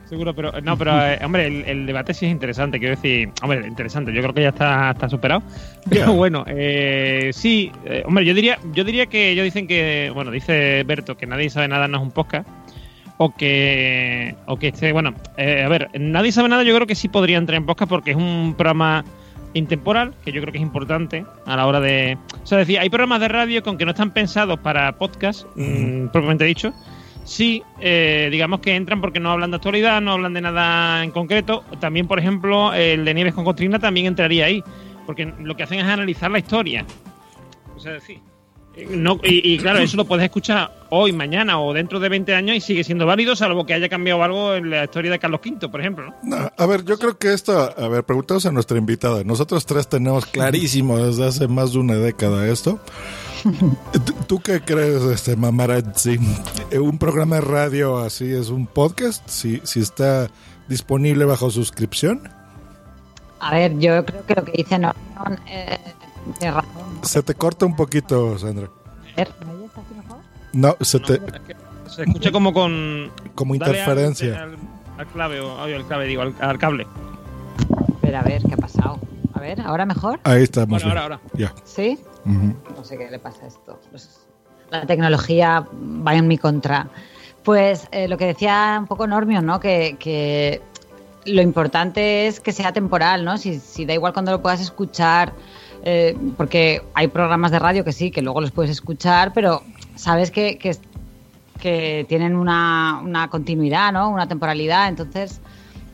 Seguro, pero no, pero eh, hombre, el, el debate sí es interesante. Quiero decir, hombre, interesante. Yo creo que ya está, está superado. [LAUGHS] Pero bueno, eh, sí, eh, hombre, yo diría, yo diría que ellos dicen que, bueno, dice Berto que nadie sabe nada no es un podcast. O que, o que este, bueno, eh, a ver, nadie sabe nada. Yo creo que sí podría entrar en podcast porque es un programa intemporal, que yo creo que es importante a la hora de. O sea, decir, hay programas de radio que aunque no están pensados para podcast, mm, propiamente dicho, sí, eh, digamos que entran porque no hablan de actualidad, no hablan de nada en concreto. También, por ejemplo, el de Nieves con Costrina también entraría ahí, porque lo que hacen es analizar la historia. O sea, sí. Eh, No, y, y claro, eso lo puedes escuchar hoy, mañana o dentro de 20 años y sigue siendo válido, salvo que haya cambiado algo en la historia de Carlos V, por ejemplo. ¿no? No, a ver, yo creo que esto, a ver, preguntamos a nuestra invitada. Nosotros tres tenemos clarísimo desde hace más de una década esto. ¿Tú, qué crees, este Mamarazzi? ¿Un programa de radio así es un podcast? Si, si está disponible bajo suscripción. A ver, yo creo que lo que dice Norman eh, razón. Se te corta un poquito, Sandra. A ver, ¿me oyes así mejor? No, se te... Se escucha como con. Como interferencia. Al, al clave, o al clave, digo, al, al cable. Espera, a ver, ¿qué ha pasado? A ver, ¿ahora mejor? Ahí estamos. Bueno, bien. ahora, ahora. Ya. ¿Sí? No sé qué le pasa a esto. Pues, la tecnología va en mi contra. Pues eh, lo que decía un poco Normio, ¿no? Que, que lo importante es que sea temporal, ¿no? Si, si da igual cuando lo puedas escuchar, eh, porque hay programas de radio que sí, que luego los puedes escuchar, pero sabes que, que, que tienen una, una continuidad, ¿no? Una temporalidad. Entonces,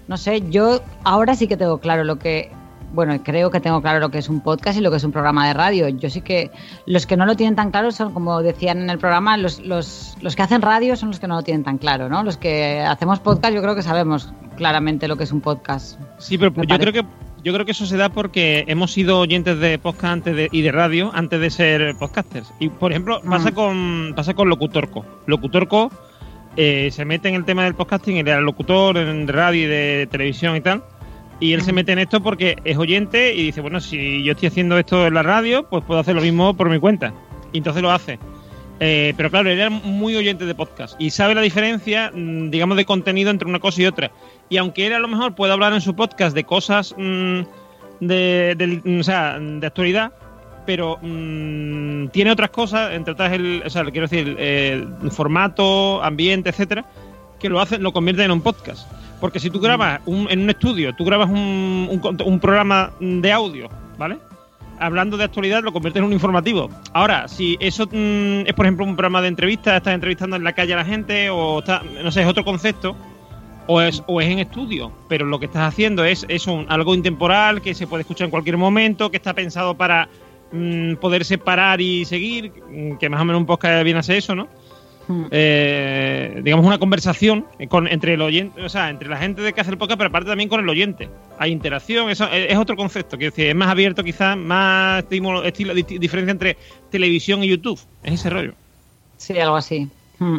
no sé, yo ahora sí que tengo claro lo que, bueno, creo que tengo claro lo que es un podcast y lo que es un programa de radio. Yo sí que los que no lo tienen tan claro son, como decían en el programa, los, los, los que hacen radio son los que no lo tienen tan claro, ¿no? Los que hacemos podcast yo creo que sabemos claramente lo que es un podcast. Sí, pero yo parece. creo que yo creo que eso se da porque hemos sido oyentes de podcast antes de- y de radio antes de ser podcasters. Y por ejemplo, pasa con pasa con Locutorco. Locutorco eh, se mete en el tema del podcasting, era locutor en radio y de televisión y tal. Y él se mete en esto porque es oyente y dice, bueno, si yo estoy haciendo esto en la radio, pues puedo hacer lo mismo por mi cuenta. Y entonces lo hace. Eh, pero claro, él era muy oyente de podcast y sabe la diferencia, mm, digamos, de contenido entre una cosa y otra. Y aunque él a lo mejor puede hablar en su podcast de cosas mm, de, del- o sea, de actualidad, pero mm, tiene otras cosas, entre otras, el, o sea, quiero decir, el formato, ambiente, etcétera, que lo hacen, lo convierten en un podcast. Porque si tú grabas un- en un estudio, tú grabas un, un un programa de audio, ¿vale? Hablando de actualidad, lo conviertes en un informativo. Ahora, si eso mm, es, por ejemplo, un programa de entrevistas, estás entrevistando en la calle a la gente, o está, no sé, es otro concepto, o es, o es en estudio, pero lo que estás haciendo es, es un- algo intemporal que se puede escuchar en cualquier momento, que está pensado para mm, poder separar y seguir, mm, que más o menos un podcast viene a ser eso, ¿no? Eh, digamos una conversación con, entre el oyente, o sea, entre la gente de que hace el podcast, pero aparte también con el oyente. Hay interacción, eso es, es otro concepto, decir, es más abierto quizás, más estímulo, estilo, di- diferencia entre televisión y YouTube, es ese rollo. Sí, algo así. Mm.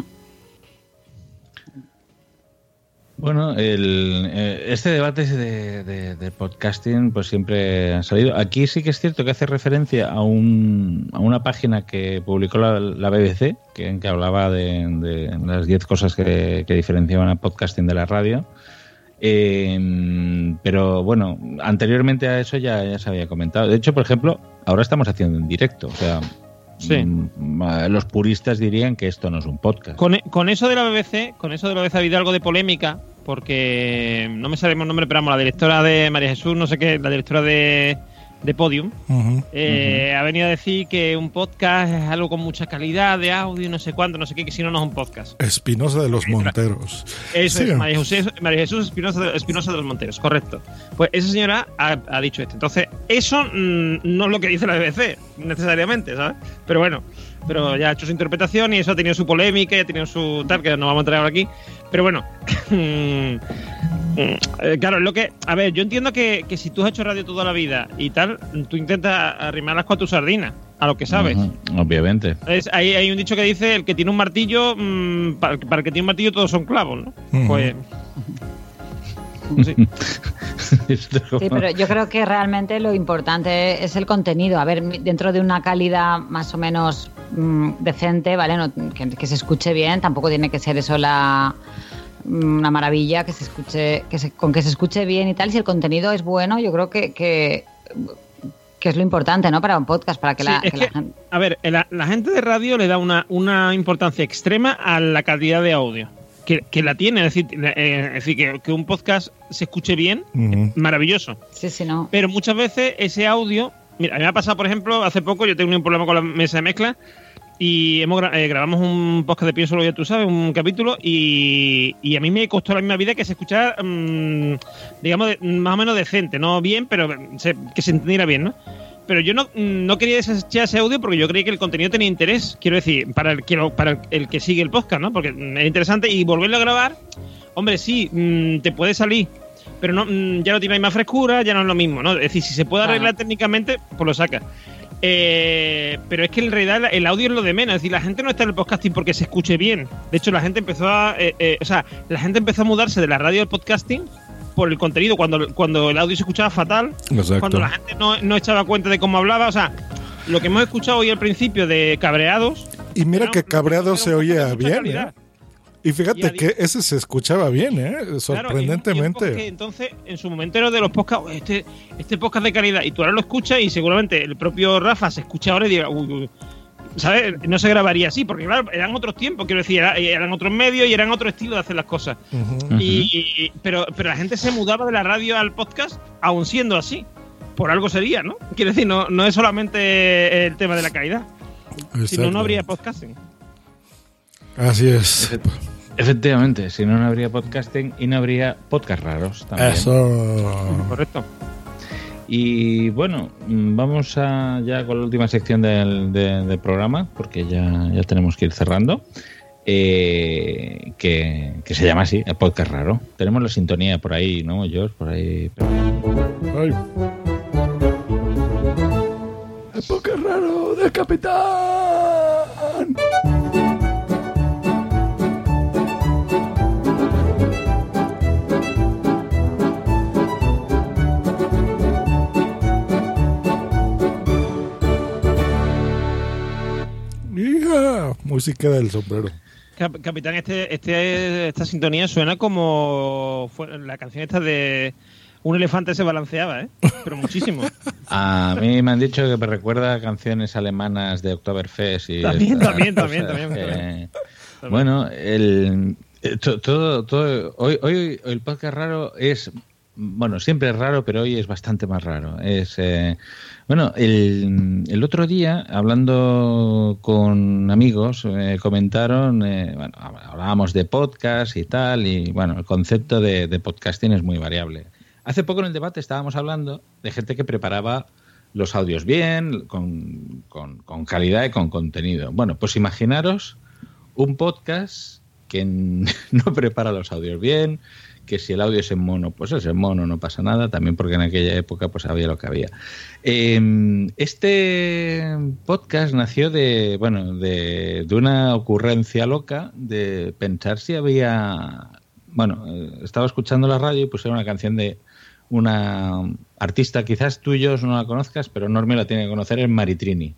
Bueno, el, eh, este debate de, podcasting pues siempre ha salido. Aquí sí que es cierto que hace referencia a, un, a una página que publicó la, BBC, que, en que hablaba de, de las 10 cosas que, que diferenciaban a podcasting de la radio. Eh, pero bueno, anteriormente a eso ya, ya se había comentado. De hecho, por ejemplo, ahora estamos haciendo en directo. O sea, Sí. mm, los puristas dirían que esto no es un podcast. Con, con eso de la BBC, con eso de la BBC ha habido algo de polémica, porque no me sabemos el nombre, pero vamos, la directora de María Jesús, no sé qué, la directora de, de Podium, eh, ha venido a decir que un podcast es algo con mucha calidad de audio, no sé cuánto, no sé qué, que si no, no es un podcast. Espinosa de los Monteros. Eso Sí. es, María Jesús, María Jesús Espinosa, de, Espinosa de los Monteros, correcto. Pues esa señora ha, ha dicho esto. Entonces, eso mm, no es lo que dice la BBC, necesariamente, ¿sabes? Pero bueno, pero ya ha hecho su interpretación y eso ha tenido su polémica y ha tenido su tal, que no vamos a entrar ahora aquí. Pero bueno, [LAUGHS] eh, claro, es lo que. A ver, yo entiendo que, que si tú has hecho radio toda la vida y tal, tú intentas arrimarlas con tu sardina, a lo que sabes. Obviamente. Es, hay, hay un dicho que dice el que tiene un martillo, mm, para, para el que tiene un martillo todos son clavos, ¿no? Pues [LAUGHS] Sí, pero yo creo que realmente lo importante es el contenido. A ver, dentro de una calidad más o menos mm, decente, ¿vale? No- que, que se escuche bien, tampoco tiene que ser eso la mm, una maravilla, que se escuche, que se- con que se escuche bien y tal. Si el contenido es bueno, yo creo que, que, que es lo importante, ¿no? Para un podcast, para que, Sí, la, es que la que, gente... a ver, la, la gente de radio le da una, una importancia extrema a la calidad de audio. Que, que la tiene, es decir, eh, es decir que, que un podcast se escuche bien, maravilloso. Sí, sí, no. Pero muchas veces ese audio. Mira, a mí me ha pasado, por ejemplo, hace poco yo tengo un problema con la mesa de mezcla y hemos eh, grabamos un podcast de Pienso lo ya tú sabes, un capítulo, y, y a mí me costó la misma vida que se escuchara, mm, digamos, más o menos decente, no bien, pero se- que se entendiera bien, ¿no? Pero yo no, no quería desechar ese audio porque yo creía que el contenido tenía interés, quiero decir, para el que, lo- para el, que sigue el podcast, ¿no? Porque mm, es interesante y volverlo a grabar, hombre, sí, mm, te puede salir, pero no, mm, ya no tiene la misma frescura, ya no es lo mismo, ¿no? Es decir, si se puede arreglar técnicamente, pues lo saca. Eh, pero es que en realidad el audio es lo de menos. Es decir, la gente no está en el podcasting porque se escuche bien. De hecho, la gente empezó a. eh, eh, o sea, la gente empezó a mudarse de la radio al podcasting por el contenido. Cuando, cuando el audio se escuchaba fatal, Exacto. cuando la gente no, no echaba cuenta de cómo hablaba. O sea, lo que hemos escuchado hoy al principio de cabreados. Y mira que cabreado se oía bien, Y fíjate que ese se escuchaba bien, ¿eh? Sorprendentemente. entonces, en su momento era de los podcasts, "Oye, este, este podcast de calidad, y tú ahora lo escuchas y seguramente el propio Rafa se escucha ahora y diga, uy, uy, ¿sabes? No se grabaría así, porque claro, eran otros tiempos, quiero decir, era- eran otros medios y eran otro estilo de hacer las cosas. Y, pero, pero la gente se mudaba de la radio al podcast, aún siendo así. Por algo sería, ¿no? Quiero decir, no, no es solamente el tema de la calidad. Si no, no habría podcasting. Así es. Efectivamente, si no, no habría podcasting y no habría podcast raros también. Eso. Correcto. Y bueno, vamos a, ya con la última sección del, de- del programa, porque ya, ya tenemos que ir cerrando. eh, que, que se llama así, el podcast raro. Tenemos la sintonía por ahí, ¿no, George? Por ahí. Ay. El podcast raro del capitán. Música del sombrero. Cap- Capitán, este, este, esta sintonía suena como fue- la canción esta de un elefante se balanceaba, ¿eh? Pero muchísimo. [LAUGHS] A mí me han dicho que me recuerda a canciones alemanas de Oktoberfest y También, también, también, también, que- también. Bueno, el, eh, to- todo, todo, hoy, hoy el podcast raro es, bueno, siempre es raro, pero hoy es bastante más raro. Es, eh, bueno, el, el otro día, hablando con amigos, eh, comentaron, eh, bueno, hablábamos de podcast y tal, y bueno, el concepto de, de podcasting es muy variable. Hace poco en el debate estábamos hablando de gente que preparaba los audios bien, con, con- con calidad y con contenido. Bueno, pues imaginaros un podcast que [LAUGHS] no prepara los audios bien, que si el audio es en mono, pues es en mono, no pasa nada, también porque en aquella época pues había lo que había. Eh, este podcast nació de, bueno, de, de una ocurrencia loca de pensar si había, bueno, eh, estaba escuchando la radio y pusieron una canción de una artista, quizás tú y yo no la conozcas, pero Normi la tiene que conocer, es Maritrini.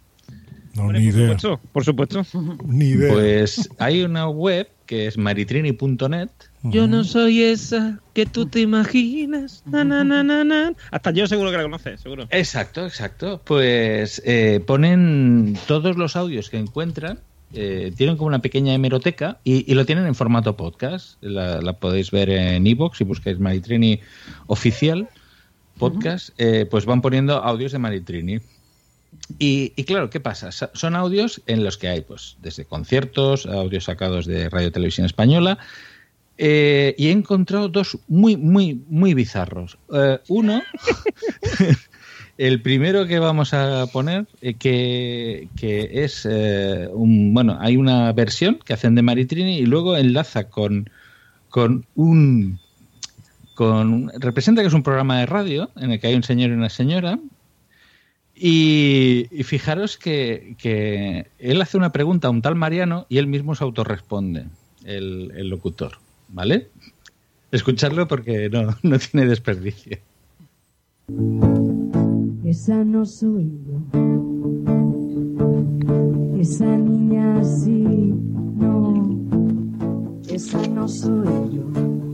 No, ni idea. Por supuesto. Ni idea. Pues hay una web que es maritrini.net. Yo no soy esa que tú te imaginas. Na, na, na, na, na. Hasta yo seguro que la conoces, seguro. Exacto, exacto. Pues eh, ponen todos los audios que encuentran, eh, tienen como una pequeña hemeroteca y, y lo tienen en formato podcast. La, la podéis ver en iVoox si buscáis Maritrini oficial podcast, eh, pues van poniendo audios de Maritrini. Y, y claro, ¿qué pasa? Sa- Son audios en los que hay, pues, desde conciertos, audios sacados de Radio Televisión Española, eh, y he encontrado dos muy, muy, muy bizarros. Eh, uno, [LAUGHS] el primero que vamos a poner, eh, que, que es un, bueno, hay una versión que hacen de Maritrini y luego enlaza con, con un con representa que es un programa de radio en el que hay un señor y una señora y, y fijaros que, que él hace una pregunta a un tal Mariano y él mismo se autorresponde, el, el locutor, ¿vale? Escucharlo porque no, no tiene desperdicio. Esa no soy yo. Esa niña sí, no. Esa no soy yo.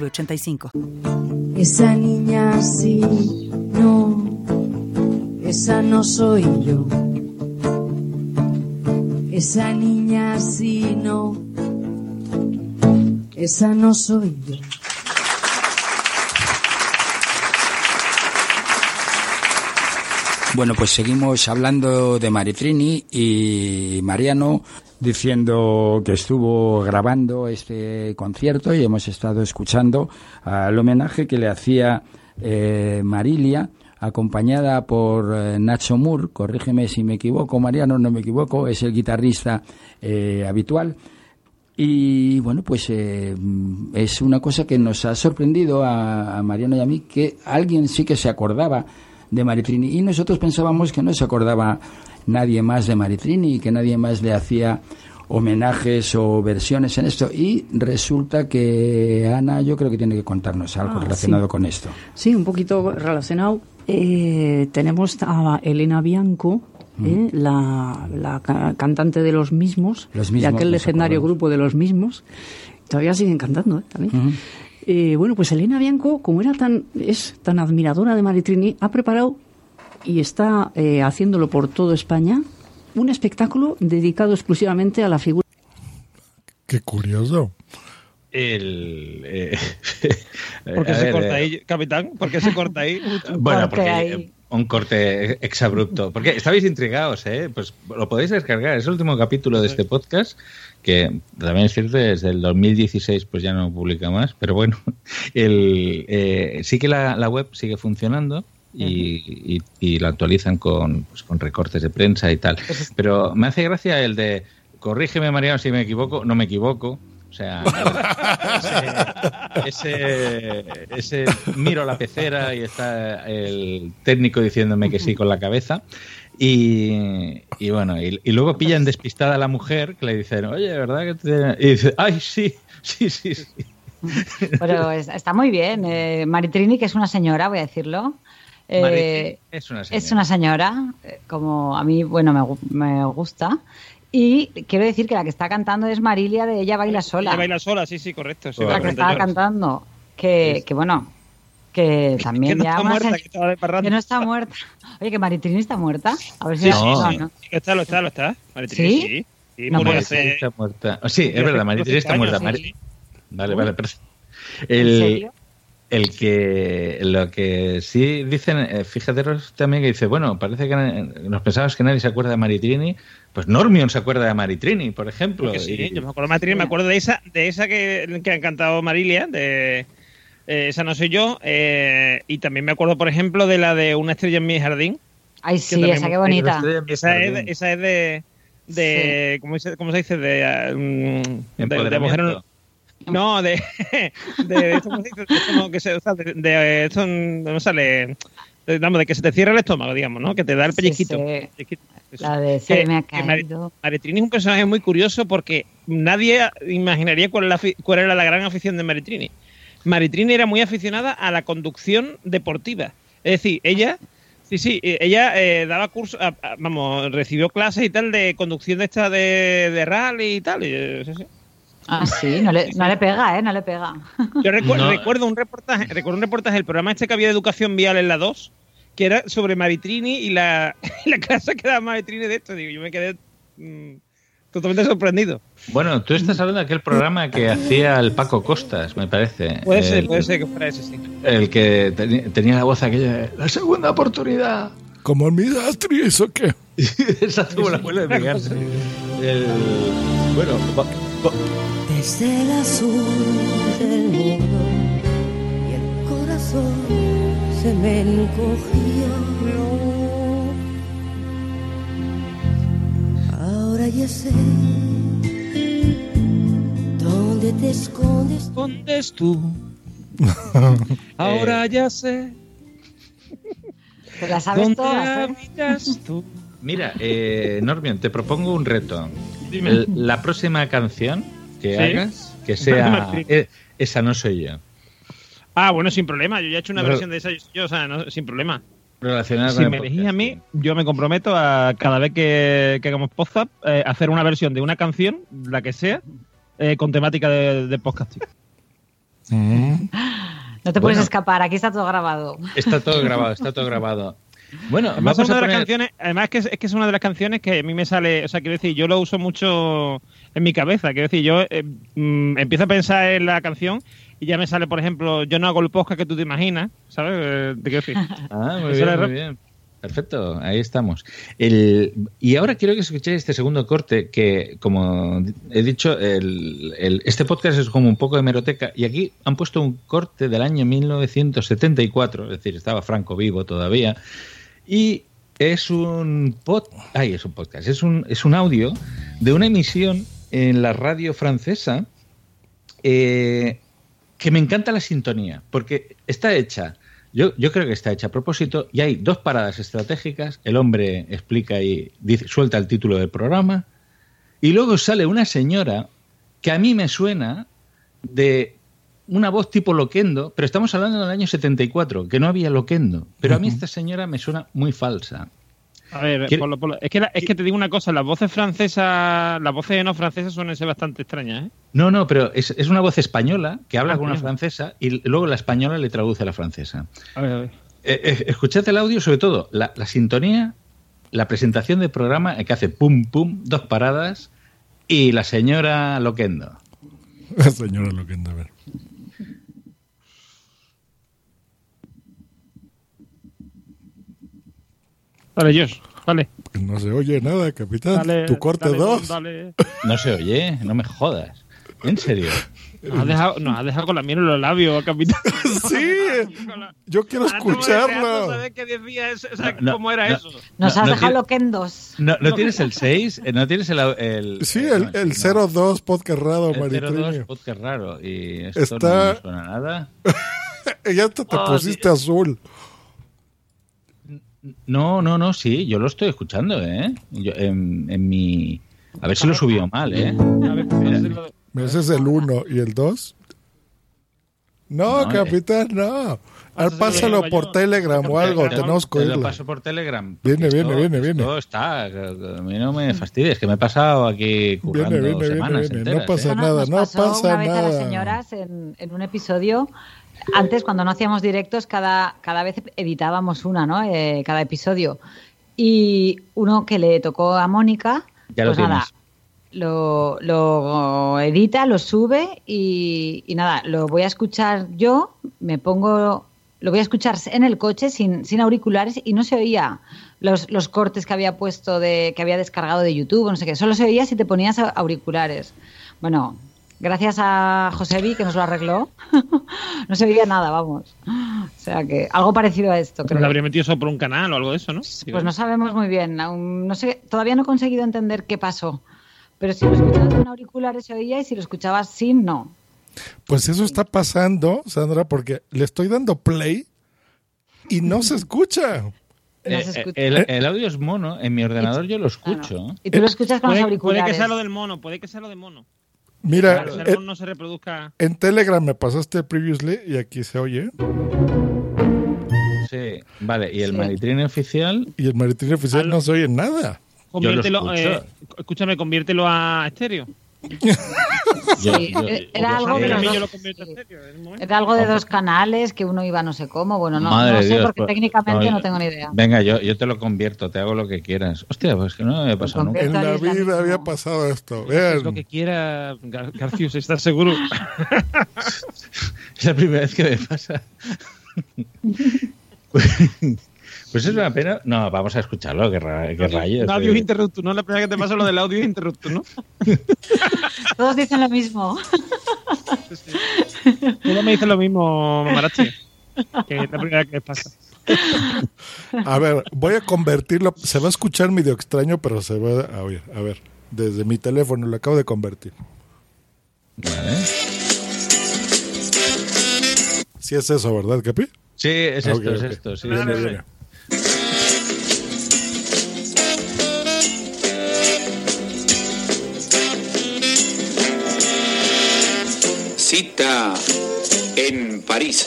906985. Esa niña sí, no. Esa no soy yo. Esa niña sí, no. Esa no soy yo. Bueno, pues seguimos hablando de Maritrini y Mariano diciendo que estuvo grabando este concierto y hemos estado escuchando al homenaje que le hacía eh, Marilia acompañada por eh, Nacho Moore, corrígeme si me equivoco, Mariano, no me equivoco, es el guitarrista eh, habitual. Y bueno, pues eh, es una cosa que nos ha sorprendido a, a Mariano y a mí, que alguien sí que se acordaba de Maritrini y nosotros pensábamos que no se acordaba nadie más de Maritrini y que nadie más le hacía homenajes o versiones en esto y resulta que Ana yo creo que tiene que contarnos algo Ah, relacionado sí. con esto. Sí, un poquito relacionado. Eh, tenemos a Elena Bianco, eh, la, la ca- cantante de Los Mismos, Los Mismos, de aquel legendario grupo de Los Mismos. Todavía siguen cantando, ¿eh? También. Eh, bueno, pues Elena Bianco, como era tan, es tan admiradora de Maritrini, ha preparado y está eh, haciéndolo por toda España un espectáculo dedicado exclusivamente a la figura. Qué curioso. El, eh, [LAUGHS] ¿Por qué se ver, corta eh, ahí, capitán? ¿Por qué se corta ahí? [LAUGHS] Bueno, porque ahí. un corte exabrupto. Porque estabais intrigados, ¿eh? Pues lo podéis descargar. Es el último capítulo de este podcast que también es cierto, desde el 2016 pues ya no publica más, pero bueno, [LAUGHS] el, eh, sí que la, la web sigue funcionando y, y- y la actualizan con, pues, con recortes de prensa y tal. Pero me hace gracia el de, corrígeme Mariano si me equivoco, no me equivoco. O sea, [LAUGHS] ese, ese, ese miro la pecera y está el técnico diciéndome que sí con la cabeza. Y, y bueno, y, y luego pillan despistada a la mujer que le dicen, oye, ¿verdad que te...? Y dice, ay, sí, sí, sí, sí. Pero es- está muy bien. Eh, Maritrini, que es una señora, voy a decirlo. Eh, es una señora. Es una señora, eh, como a mí, bueno, me, me gusta. Y quiero decir que la que está cantando es Marilia de Ella Baila Sola. Ella baila sola, sí, sí, correcto. sí, la que estaba cantando. Que, que bueno, que [LAUGHS] también Que no ya está muerta, en- que estaba de parranda. que no está muerta. Oye, que Maritrini está muerta. A ver si Sí, sí, no, sí. no. Sí, que está, lo está, lo está. Maritrini, ¿Sí? sí. Sí, No murió puede hace- está muerta. Oh, sí, es verdad, Maritrini está muerta. sí, Mari- sí. Vale, vale, perfecto. ¿En El, serio? El que lo que sí dicen, eh, fíjate también que dice, bueno, parece que nos pensamos que nadie se acuerda de Maritrini, pues Normion se acuerda de Maritrini, por ejemplo. Porque sí, y- yo me acuerdo de Maritrini, me acuerdo de esa, de esa que, que ha cantado Marilia, de eh, esa no soy yo, eh, y también me acuerdo, por ejemplo, de la de Una estrella en mi jardín. Ay, sí, esa qué bonita. Esa es, de- esa es de, de ¿cómo, se, cómo se dice? De, mm, de, de mujer. No, de, [LAUGHS] de esto, que se, o sea, de, de esto no sale, de, vamos, de que se te cierra el estómago, digamos, ¿no? Que te da el Sí, pellizquito. sí. Eso. La de Se me ha caído. Maritrini es un personaje muy curioso porque nadie imaginaría cuál, la cuál era la gran afición de Maritrini. Maritrini era muy aficionada a la conducción deportiva. Es decir, ella, sí, sí, eh, ella eh, daba a- a- vamos, recibió clases y tal de conducción de esta de, de rally y tal. y, eh, sí, sí. Ah, sí, no le, no le pega, ¿eh? No le pega. Yo recu- No. recuerdo un reportaje, recuerdo un reportaje del programa este que había de educación vial en la 2, que era sobre Maritrini y la, [LAUGHS] la clase que daba Maritrini de esto. Digo, yo me quedé mm, totalmente sorprendido. Bueno, tú estás hablando de aquel programa que hacía el Paco Costas, me parece. Puede ser, El- puede ser que fuera ese, sí. El que tenía la voz aquella de, la segunda oportunidad. Como en mi ¿eso qué? [LAUGHS] Exacto, como la abuela de Miguel. [LAUGHS] El, bueno, va- va- Desde el azul del mundo y el corazón se me encogió. Ahora ya sé dónde te escondes. ¿Escondes tú? [LAUGHS] Ahora ya sé. Te la sabes ¿Dónde todas, ¿eh? habitas tú? Mira, eh, Normion, te propongo un reto. Dime. La próxima canción que ¿Sí? hagas, que sea eh, esa no soy yo. Ah, bueno, sin problema. Yo ya he hecho una Pero- versión de esa, yo, o sea, no, sin problema. Relacionada Si con me podcast. elegís a mí, yo me comprometo a cada vez que, que hagamos podcast, eh, hacer una versión de una canción, la que sea, eh, con temática de, de podcasting. No te puedes Bueno. escapar, aquí está todo grabado. Está todo [LAUGHS] grabado, está todo grabado. Bueno, Además, vamos es una a de las poner... canciones, además es que es, es que es una de las canciones que a mí me sale, o sea, quiero decir, yo lo uso mucho en mi cabeza, quiero decir, yo eh, mm, empiezo a pensar en la canción y ya me sale, por ejemplo, yo no hago el podcast que tú te imaginas, ¿sabes? Eh, te quiero decir. [LAUGHS] Ah, muy bien, sale muy rap- bien. Perfecto, ahí estamos. El, y ahora quiero que escuchéis este segundo corte que, como he dicho, el, el- este podcast es como un poco de hemeroteca y aquí han puesto un corte del año 1974, es decir, estaba Franco vivo todavía, y es un pod, es un podcast, es un, es un audio de una emisión en la radio francesa eh, que me encanta la sintonía, porque está hecha, yo, yo creo que está hecha a propósito, y hay dos paradas estratégicas, el hombre explica y dice, suelta el título del programa, y luego sale una señora que a mí me suena de una voz tipo loquendo, pero estamos hablando del año 74, que no había loquendo, pero a mí esta señora me suena muy falsa. A ver, ¿Quiere- Polo, Polo, es, que la- es que te digo una cosa, las voces francesas, las voces no francesas suelen ser bastante extrañas, ¿eh? No, no, pero es, es una voz española que habla Ah, con una francesa y luego la española le traduce a la francesa. A ver, a ver. Eh, eh, escuchad el audio, sobre todo la, la sintonía, la presentación del programa eh, que hace pum pum, dos paradas y la señora Loquendo. [LAUGHS] La señora Loquendo, a ver. Dale, Josh, dale. No se oye nada, capitán. Dale, tu corte dale, 2. dale. No se oye, no me jodas. En serio. Nos has dejado, nos has dejado con la miel en los labios, capitán. [LAUGHS] sí, yo quiero escucharlo. cómo era eso. Nos No, has dejado loquendos. No, ¿no tienes el 6, no tienes el... el Sí, el, el 02 podcast raro, el 02 Maritreño. podcast raro y esto Está- no me suena nada. [LAUGHS] ya te, te Oh, pusiste azul. No, no, no, sí, yo lo estoy escuchando, ¿eh? Yo, en, en mi... A ver si lo subió mal, ¿eh? Mira, Ese es el 1 y el 2. No, No, capitán, no. Al pásalo por Telegram o algo, Te tenemos que te lo paso por Telegram. Viene, porque viene, esto- viene, viene. esto está, a mí no me fastidies, que me he pasado aquí currando Viene, viene, viene, semanas viene. enteras, No pasa ¿eh? nada, no pasó pasa una vez a las nada. señoras en, en un episodio. Antes, cuando no hacíamos directos, cada, cada vez editábamos una, ¿no? Eh, cada episodio. Y uno que le tocó a Mónica, Ya lo pues nada, tienes. lo, lo edita, lo sube y, y nada, lo voy a escuchar yo, me pongo, lo voy a escuchar en el coche sin, sin auriculares y no se oía los, los cortes que había puesto, de que había descargado de YouTube, no sé qué, solo se oía si te ponías auriculares. Bueno, gracias a Josebi que nos lo arregló, [LAUGHS] no se oía nada, vamos. O sea que algo parecido a esto, Pero creo. le habría metido eso por un canal o algo de eso, ¿no? Pues no sabemos muy bien, aún no sé, todavía no he conseguido entender qué pasó. Pero si lo escuchabas con auriculares se oía y si lo escuchabas sin, no. Pues eso está pasando, Sandra, porque le estoy dando play y no se escucha. [LAUGHS] Eh, eh, el, el audio es mono, en mi ordenador yo lo escucho. Y tú lo escuchas con los Puede, auriculares. puede que sea lo del mono, puede que sea lo de mono. Mira, Claro, eh, el mono no se reproduzca. en Telegram me pasaste previously y aquí se oye. Sí, vale, y el Sí. maritrine oficial... Y el maritrino oficial no se oye nada. Conviértelo, eh, escúchame, conviértelo a estéreo. Yo- Sí, yo- eh, era algo de los dos-. Era algo de dos canales, que uno iba no sé cómo. Bueno, no, no sé Dios, porque pues, técnicamente no, tengo ni idea. Venga, yo, yo te lo convierto, te hago lo que quieras. Hostia, pues que no me ha pasado nunca. En la vida había pasado esto. Es lo que quiera Gar- Garcius, ¿estás seguro? [LAUGHS] Es la primera vez que me pasa. [LAUGHS] Pues es una pena. No, vamos a escucharlo, que, ra- que rayos. Un audio eh. interrupto, ¿no? La primera que te pasa lo del audio interrupto, ¿no? [LAUGHS] Todos dicen lo mismo. [LAUGHS] Tú me dices lo mismo, Marache. Que es la primera que pasa. A ver, voy a convertirlo. Se va a escuchar medio extraño, pero se va a oír. A ver, desde mi teléfono lo acabo de convertir. Vale. Sí es eso, ¿verdad, Capi? Sí, es Ah, esto, es esto. Sí, sí, sí. En París.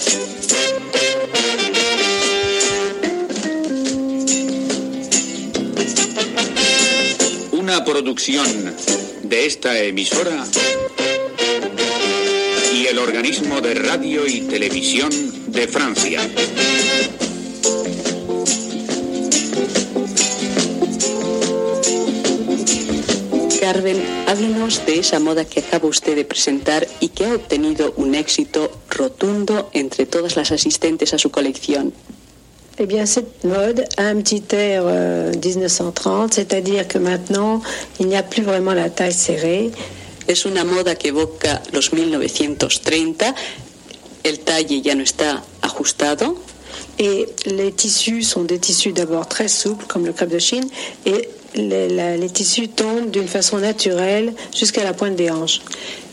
Una producción de esta emisora y el organismo de radio y televisión de Francia. Carmen, háblenos de esa moda que acaba usted de presentar y que ha obtenido un éxito rotundo entre todas las asistentes a su colección. Eh bien, cette mode a un petit air euh, 1930, c'est-à-dire que maintenant, il n'y a plus vraiment la taille serrée. Es una moda que evoca los 1930. El talle ya no está ajustado. Et les tissus sont des tissus d'abord très souples, comme le crêpe de Chine, et les, la- les tissus tombent d'une façon naturelle jusqu'à la pointe des hanches.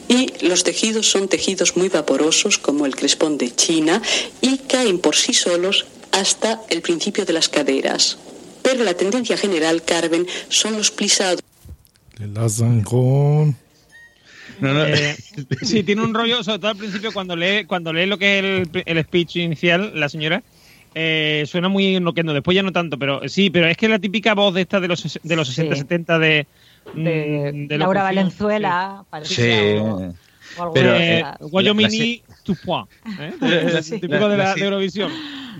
Y los tejidos son tejidos muy vaporosos, como el crespón de China, y caen por sí solos hasta el principio de las caderas. Pero la tendencia general, Carmen, son los plisados. El azangón. Eh, [LAUGHS] sí, tiene un rollo, sobre todo al principio, cuando lee, cuando lee lo que es el, el speech inicial, la señora, eh, suena muy enloquendo. Después ya no tanto, pero sí, pero es que la típica voz de esta de los, de los 60, Sí. 70 de, De mm, de Laura locución, Valenzuela, Sí. o- Pero, Eh. Guayomini tu point, ¿eh? [LAUGHS] Típico de, la, La- de Eurovisión.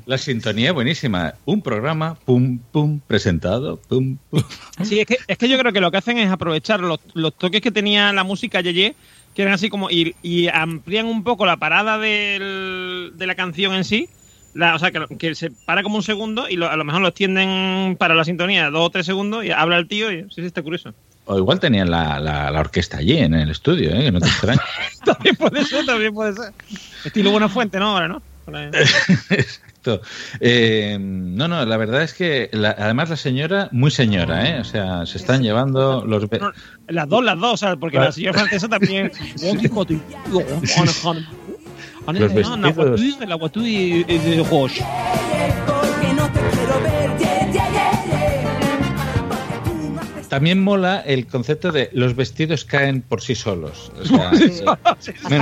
La sintonía buenísima. Un programa, pum, pum, presentado, pum, pum. Sí, es que, es que yo creo que lo que hacen es aprovechar los, los toques que tenía la música Yeye, que eran así como. Y, y amplían un poco la parada del- de la canción en sí. La, o sea, que, que se para como un segundo y lo- a lo mejor lo extienden para la sintonía dos o tres segundos y habla el tío y sí, sí, está curioso. O igual tenían la, la, la orquesta allí en el estudio, ¿eh? que no te extraña. [LAUGHS] también puede ser, también puede ser. Estilo Buena Fuente, ¿no? Ahora, ¿no? Ahora- [LAUGHS] Exacto. Eh, no, no, la verdad es que la- además la señora, muy señora, ¿eh? O sea, se están llevando los... Las dos, las dos, o sea, porque la señora francesa también. [LAUGHS] Los vestidos. La guatú y de Roche. También mola el concepto de los vestidos caen por sí solos. O sea, [LAUGHS] eh, Hasta,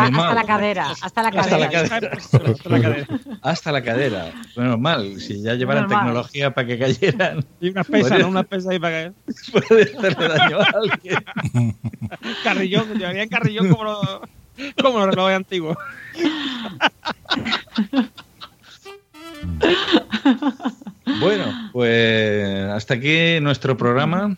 hasta la cadera, hasta la Hasta la cadera. cadera. Hasta la cadera. Hasta la cadera. Menos mal, si ya llevaran Menos mal. tecnología para que cayeran. Y unas pesas, Podría- ¿no? Unas pesas ahí para caer. [LAUGHS] Puede hacerle daño a alguien. [LAUGHS] Carrillón, llevarían carrillón como los, [LAUGHS] como los relojes antiguos. Bueno, pues hasta aquí nuestro programa.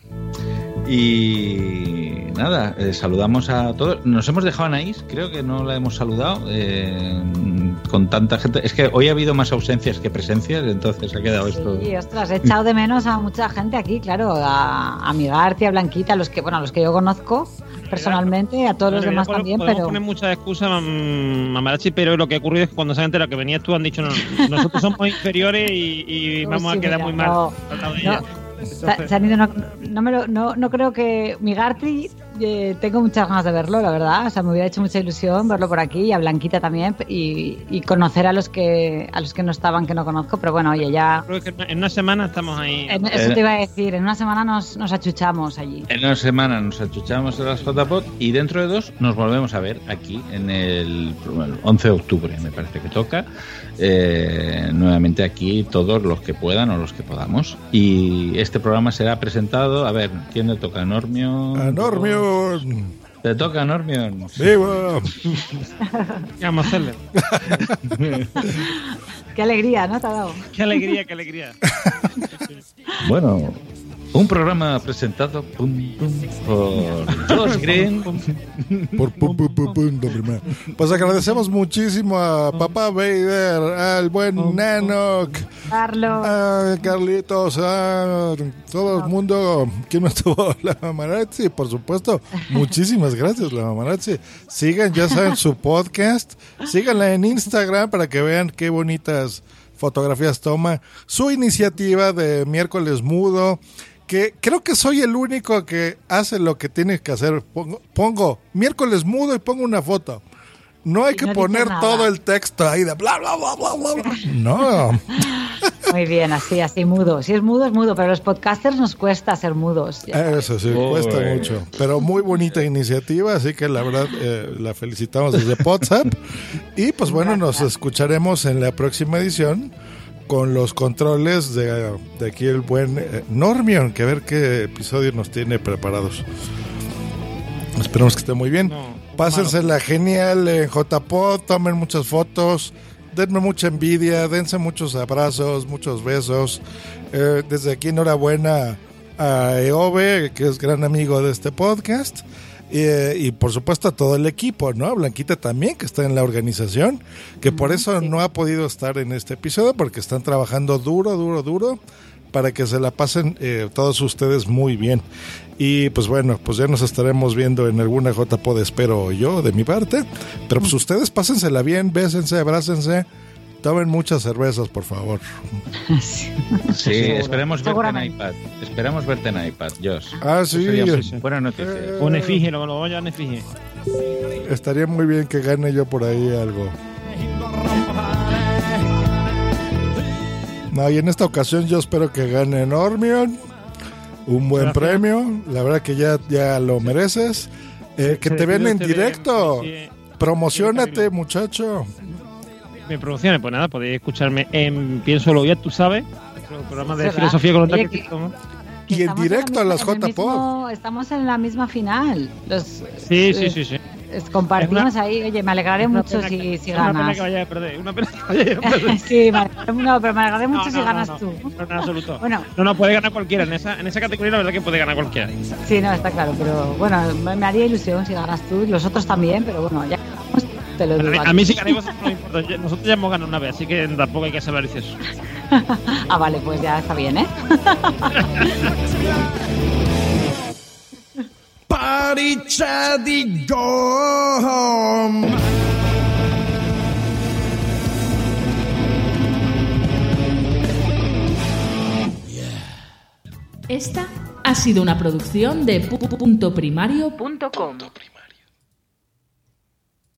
Y nada, eh, saludamos a todos. Nos hemos dejado a Anaís, creo que no la hemos saludado eh, con tanta gente. Es que hoy ha habido más ausencias que presencias, entonces ha quedado esto. Y ostras, he echado de menos a mucha gente aquí, claro, a, a mi García, a Blanquita, a los que, bueno, a los que yo conozco personalmente, a todos los demás podemos- también, podemos pero poner muchas excusas, Mamarachi, pero lo que ha ocurrido es que cuando se han enterado que venías tú han dicho, no, [LAUGHS] nosotros somos inferiores y, y Uy, vamos sí, a quedar mira, muy mal. no, no. no, no, me lo- no, no creo que mi Garti, eh, tengo muchas ganas de verlo, la verdad, o sea, me hubiera hecho mucha ilusión verlo por aquí y a Blanquita también y, y conocer a los que a los que no estaban, que no conozco, pero bueno, oye, ya, Creo que en una semana estamos ahí. en- eso te iba a decir, en una semana nos, nos achuchamos allí. En una semana nos achuchamos en las JPOT y dentro de dos nos volvemos a ver aquí en el, el 11 de octubre, me parece que toca. Eh, nuevamente aquí todos los que puedan o los que podamos. Y este programa será presentado. A ver, ¿quién le toca? ¿Normio? A Normion. ¿Te toca Normion? ¡Viva! ¿Qué vamos a hacerle? Qué alegría, ¿no? Te ha dado. Qué alegría, qué alegría. Bueno, un programa presentado pum, pum, por Josh Green. Por pum, pum, pum, pum, de primera. Pues agradecemos muchísimo a Papá Vader, al buen Nanok, Carlos. a Carlitos, a todo el mundo. ¿Quién no estuvo? [LAUGHS] La Mamarazzi, por supuesto. Muchísimas gracias, la Mamarazzi. Sigan, ya saben, su podcast. Síganla en Instagram para que vean qué bonitas fotografías toma. Su iniciativa de miércoles mudo. Que creo que soy el único que hace lo que tiene que hacer. Pongo, pongo miércoles mudo y pongo una foto. No hay Y que no poner todo el texto ahí de bla, bla, bla, bla, bla. No. [LAUGHS] Muy bien, así, así mudo. Si es mudo, es mudo, pero los podcasters nos cuesta ser mudos. Ya Eso sí, Uy. cuesta mucho. Pero muy bonita iniciativa, así que la verdad eh, la felicitamos desde WhatsApp. Y pues bueno, nos escucharemos en la próxima edición con los controles de, de aquí el buen eh, Normion, que a ver qué episodio nos tiene preparados. Esperemos que esté muy bien. Pásensela genial en JPod, tomen muchas fotos, denme mucha envidia, dense muchos abrazos, muchos besos. Eh, desde aquí enhorabuena a Eove, que es gran amigo de este podcast. Eh, y por supuesto a todo el equipo, ¿no? Blanquita también, que está en la organización, que por eso no ha podido estar en este episodio, porque están trabajando duro, duro, duro, para que se la pasen eh, todos ustedes muy bien. Y pues bueno, pues ya nos estaremos viendo en alguna JPod, espero yo, de mi parte. Pero pues ustedes pásensela bien, bésense, abrácense. Tomen muchas cervezas, por favor. Sí, esperemos verte en iPad. Esperamos verte en iPad, Josh. Ah, sí. Eso sería Sí, sí. Buena noticia. Un efigie, lo, lo voy a un efigie. Estaría muy bien que gane yo por ahí algo. No, y en esta ocasión yo espero que gane Normion. Un buen Gracias. premio. La verdad que ya, ya lo mereces. Eh, que te ven despidió en este directo. Promocionate, muchacho. Mi producción, pues nada, podéis escucharme en Pienso lo ya tú sabes, el programa de filosofía con Oye, que que- Y en directo a la las misma- en JPod. mismo- Estamos en la misma final. Los, Sí, sí, eh, sí, sí. es- Compartimos una- ahí. Oye, me alegraré mucho pena si, que- si es Una pena ganas. que vaya a perder, una pena que vaya [LAUGHS] a perder. sí, no, pero me alegraré mucho No, si no, ganas no, tú. No, en absoluto. Bueno. No, no, puede ganar cualquiera. En esa, en esa categoría la verdad que puede ganar cualquiera. Sí, no, está claro. Pero bueno, me, me haría ilusión si ganas tú. Los otros también, pero bueno, ya te lo A digo. mí, a ganáis vosotros no importa. Nosotros ya hemos ganado una vez, así que tampoco hay que ser avariciosos. [LAUGHS] ah, vale, pues ya está bien, ¿eh? [LAUGHS] Party chatty go home. Esta ha sido una producción de pu-